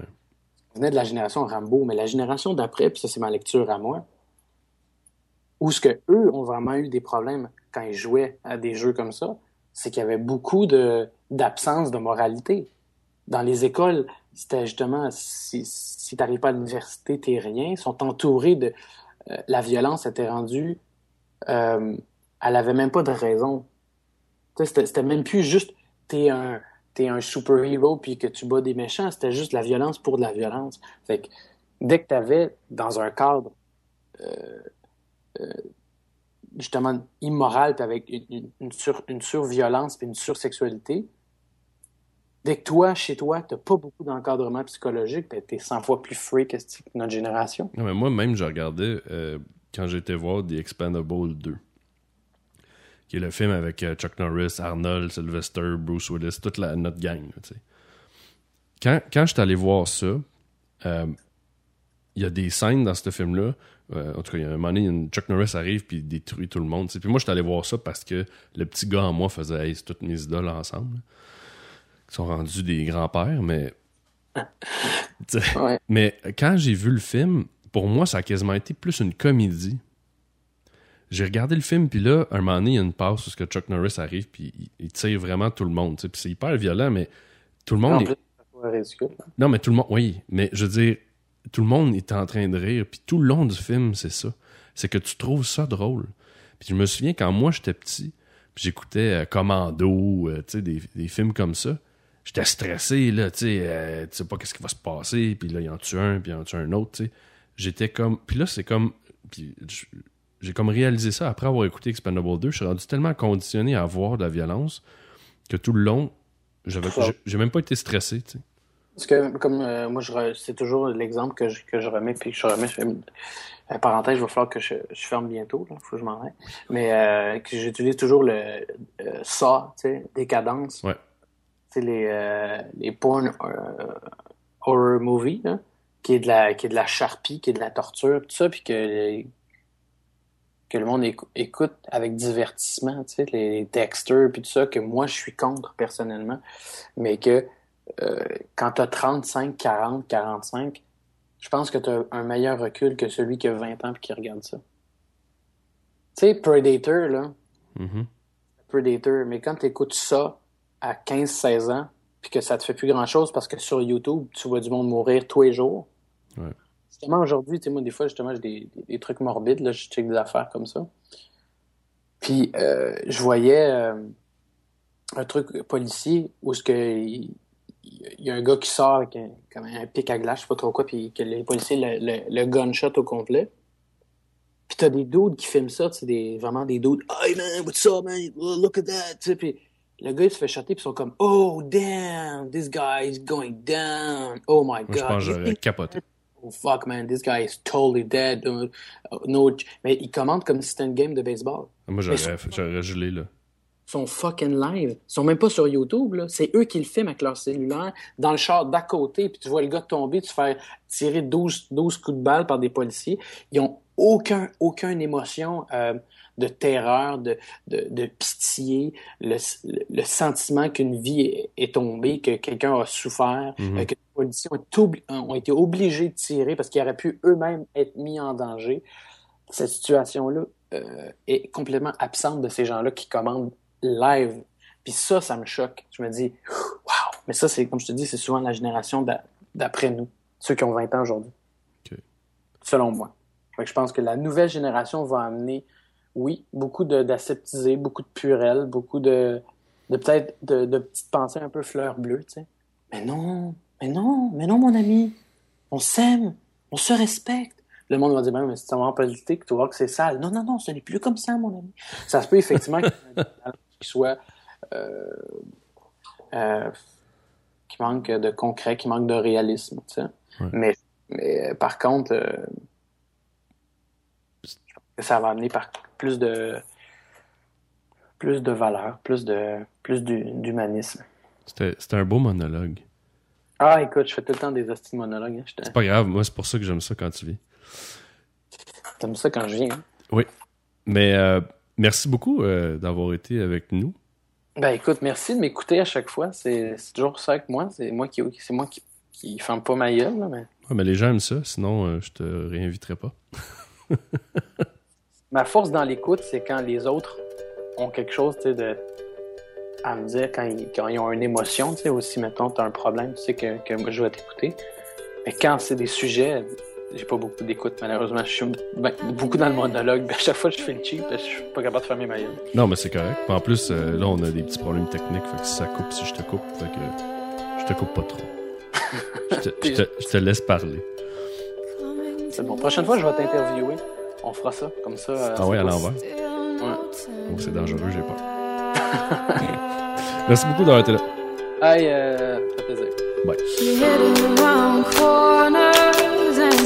On venait de la génération Rambo, mais la génération d'après, puis ça c'est ma lecture à moi, où ce que eux ont vraiment eu des problèmes quand ils jouaient à des jeux comme ça, c'est qu'il y avait beaucoup de d'absence de moralité. Dans les écoles, c'était justement si, si t'arrives pas à l'université, t'es rien. Ils sont entourés de euh, la violence était rendue euh, elle avait même pas de raison. C'était même plus juste t'es un t'es un super-héros puis que tu bats des méchants, c'était juste la violence pour de la violence. Fait que dès que t'avais dans un cadre euh, euh, justement immoral puis avec une, une, sur, surviolence puis une sursexualité, dès que toi, chez toi, t'as pas beaucoup d'encadrement psychologique, ben, t'es 100 fois plus free que notre génération. Non, mais moi, même, je regardais euh, quand j'étais voir The Expendables 2, qui est le film avec euh, Chuck Norris, Arnold, Sylvester, Bruce Willis, toute la, notre gang. là, quand, quand je suis allé voir ça, euh, il y a des scènes dans ce film-là. euh, en tout cas, il y a un moment donné, une- Chuck Norris arrive puis il détruit tout le monde. Puis moi, je suis allé voir ça parce que le petit gars en moi faisait Hey, c'est toutes mes idoles ensemble. Qui sont rendus des grands-pères, mais. Ouais. mais quand j'ai vu le film, pour moi, ça a quasiment été plus une comédie. J'ai regardé le film, puis là, un moment donné, il y a une passe où ce que Chuck Norris arrive, puis il, il tire vraiment tout le monde. Puis c'est hyper violent, mais tout le monde est- ridicule. hein. non, mais tout le monde, oui, mais je veux dire, tout le monde est en train de rire, puis tout le long du film, c'est ça. C'est que tu trouves ça drôle. Puis je me souviens quand moi j'étais petit, j'écoutais euh, Commando, euh, tu sais, des, des, films comme ça. J'étais stressé, là, tu sais, euh, tu sais pas qu'est-ce qui va se passer, puis là, il en tue un, puis il en tue un autre, tu sais. J'étais comme... Puis là, c'est comme... j'ai comme réalisé ça après avoir écouté Expendable 2. Je suis rendu tellement conditionné à voir de la violence que tout le long, j'avais, j'ai même pas été stressé. Parce que, comme moi, c'est toujours l'exemple que je, que je remets, puis que je remets, euh, parenthèse, il va falloir que je, je ferme bientôt, il faut que je m'en aille. Mais euh, que j'utilise toujours le euh, ça, tu sais, décadence. Ouais. Tu sais, les, euh, les porn euh, horror movies, là, qui est de la qui est de la charpie, qui est de la torture, tout ça, puis que que le monde écoute avec divertissement, tu sais, les Dexter, puis tout ça, que moi, je suis contre personnellement, mais que euh, quand tu as 35, 40, 45, je pense que tu as un meilleur recul que celui qui a 20 ans et qui regarde ça. Tu sais, Predator, là. Mm-hmm. Predator, mais quand tu écoutes ça à 15-16 ans, puis que ça te fait plus grand-chose parce que sur YouTube, tu vois du monde mourir tous les jours. Ouais. Justement, aujourd'hui, tu sais, moi, des fois, justement, j'ai des, des, trucs morbides, là, je check des affaires comme ça. Puis, euh, je voyais euh, un truc policier où ce que il y a un gars qui sort avec un, comme un pic à glace, je sais pas trop quoi, puis que les policiers le, le, gunshot au complet. Puis t'as des dudes qui filment ça, c'est des, vraiment des dudes. Hey man, what's up man? Look at that! Tu sais, puis le gars il se fait shotter, puis ils sont comme Oh damn, this guy is going down. Oh my god. je pense que j'aurais capoté. Oh fuck man, this guy is totally dead. no, mais il commente comme si c'était une game de baseball. Moi j'aurais gelé là sont fucking live. Ils sont même pas sur YouTube. C'est eux qui le filment avec leur cellulaire dans le char d'à côté. Puis tu vois le gars tomber, tu fais tirer 12, 12 coups de balle par des policiers. Ils ont aucun, aucune émotion euh, de terreur, de, de, de pitié, le, le sentiment qu'une vie est, tombée, que quelqu'un a souffert, mm-hmm. euh, que policiers ont, ont, été obligés de tirer parce qu'ils auraient pu eux-mêmes être mis en danger. Cette situation-là euh, est complètement absente de ces gens-là qui commandent live. Puis ça, ça me choque. Je me dis, waouh! Mais ça, c'est comme je te dis, c'est souvent la génération d'après nous, ceux qui ont 20 ans aujourd'hui. Selon moi. je pense que la nouvelle génération va amener, oui, beaucoup d'aseptisés, beaucoup de purelles, beaucoup de, de peut-être de, de, petites pensées un peu fleurs bleues, tu sais. Mais non, mais non, mais non, mon ami. On s'aime, on se respecte. Le monde va dire, ben, mais c'est vraiment politique, tu vois que c'est sale. Non, non, non, ce n'est plus comme ça, mon ami. Ça se peut effectivement qui soit euh, euh, qui manque de concret, qui manque de réalisme. Tu sais. Mais, mais, par contre, euh, ça va amener par plus de plus de valeur, plus de plus d'humanisme. C'était un beau monologue. Ah, écoute, je fais tout le temps des hosties de monologues. Hein, c'est pas grave, moi, c'est pour ça que j'aime ça quand tu viens. T'aimes ça quand je viens? Hein? Oui. Mais euh, Merci beaucoup euh, d'avoir été avec nous. Ben écoute, merci de m'écouter à chaque fois. C'est toujours ça avec moi. C'est moi qui c'est moi qui, qui ferme pas ma gueule. Là, mais... mais les gens aiment ça, sinon euh, je te réinviterai pas. ma force dans l'écoute, c'est quand les autres ont quelque chose de à me dire, quand ils, quand ils ont une émotion, tu sais, aussi, mettons, tu as un problème, tu sais que, que moi je vais t'écouter. Mais quand c'est des sujets j'ai pas beaucoup d'écoute, malheureusement. Je suis ben, beaucoup dans le monologue. À chaque fois, je fais le cheap, je suis pas capable de fermer ma gueule. Non, mais c'est correct. En plus, euh, là, on a des petits problèmes techniques. Fait que si ça coupe, si je te coupe, fait que je te coupe pas trop. je, te, je, te, laisse parler. C'est bon. Prochaine fois, je vais t'interviewer. On fera ça, comme ça. Euh, ah ouais, à l'envers? Ouais. Oh, c'est dangereux, j'ai pas. Merci beaucoup d'avoir été là. Hey, euh, plaisir. Bye.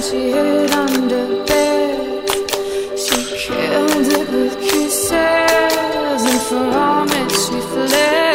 she hid under bed. She killed it with kisses, and from it she fled.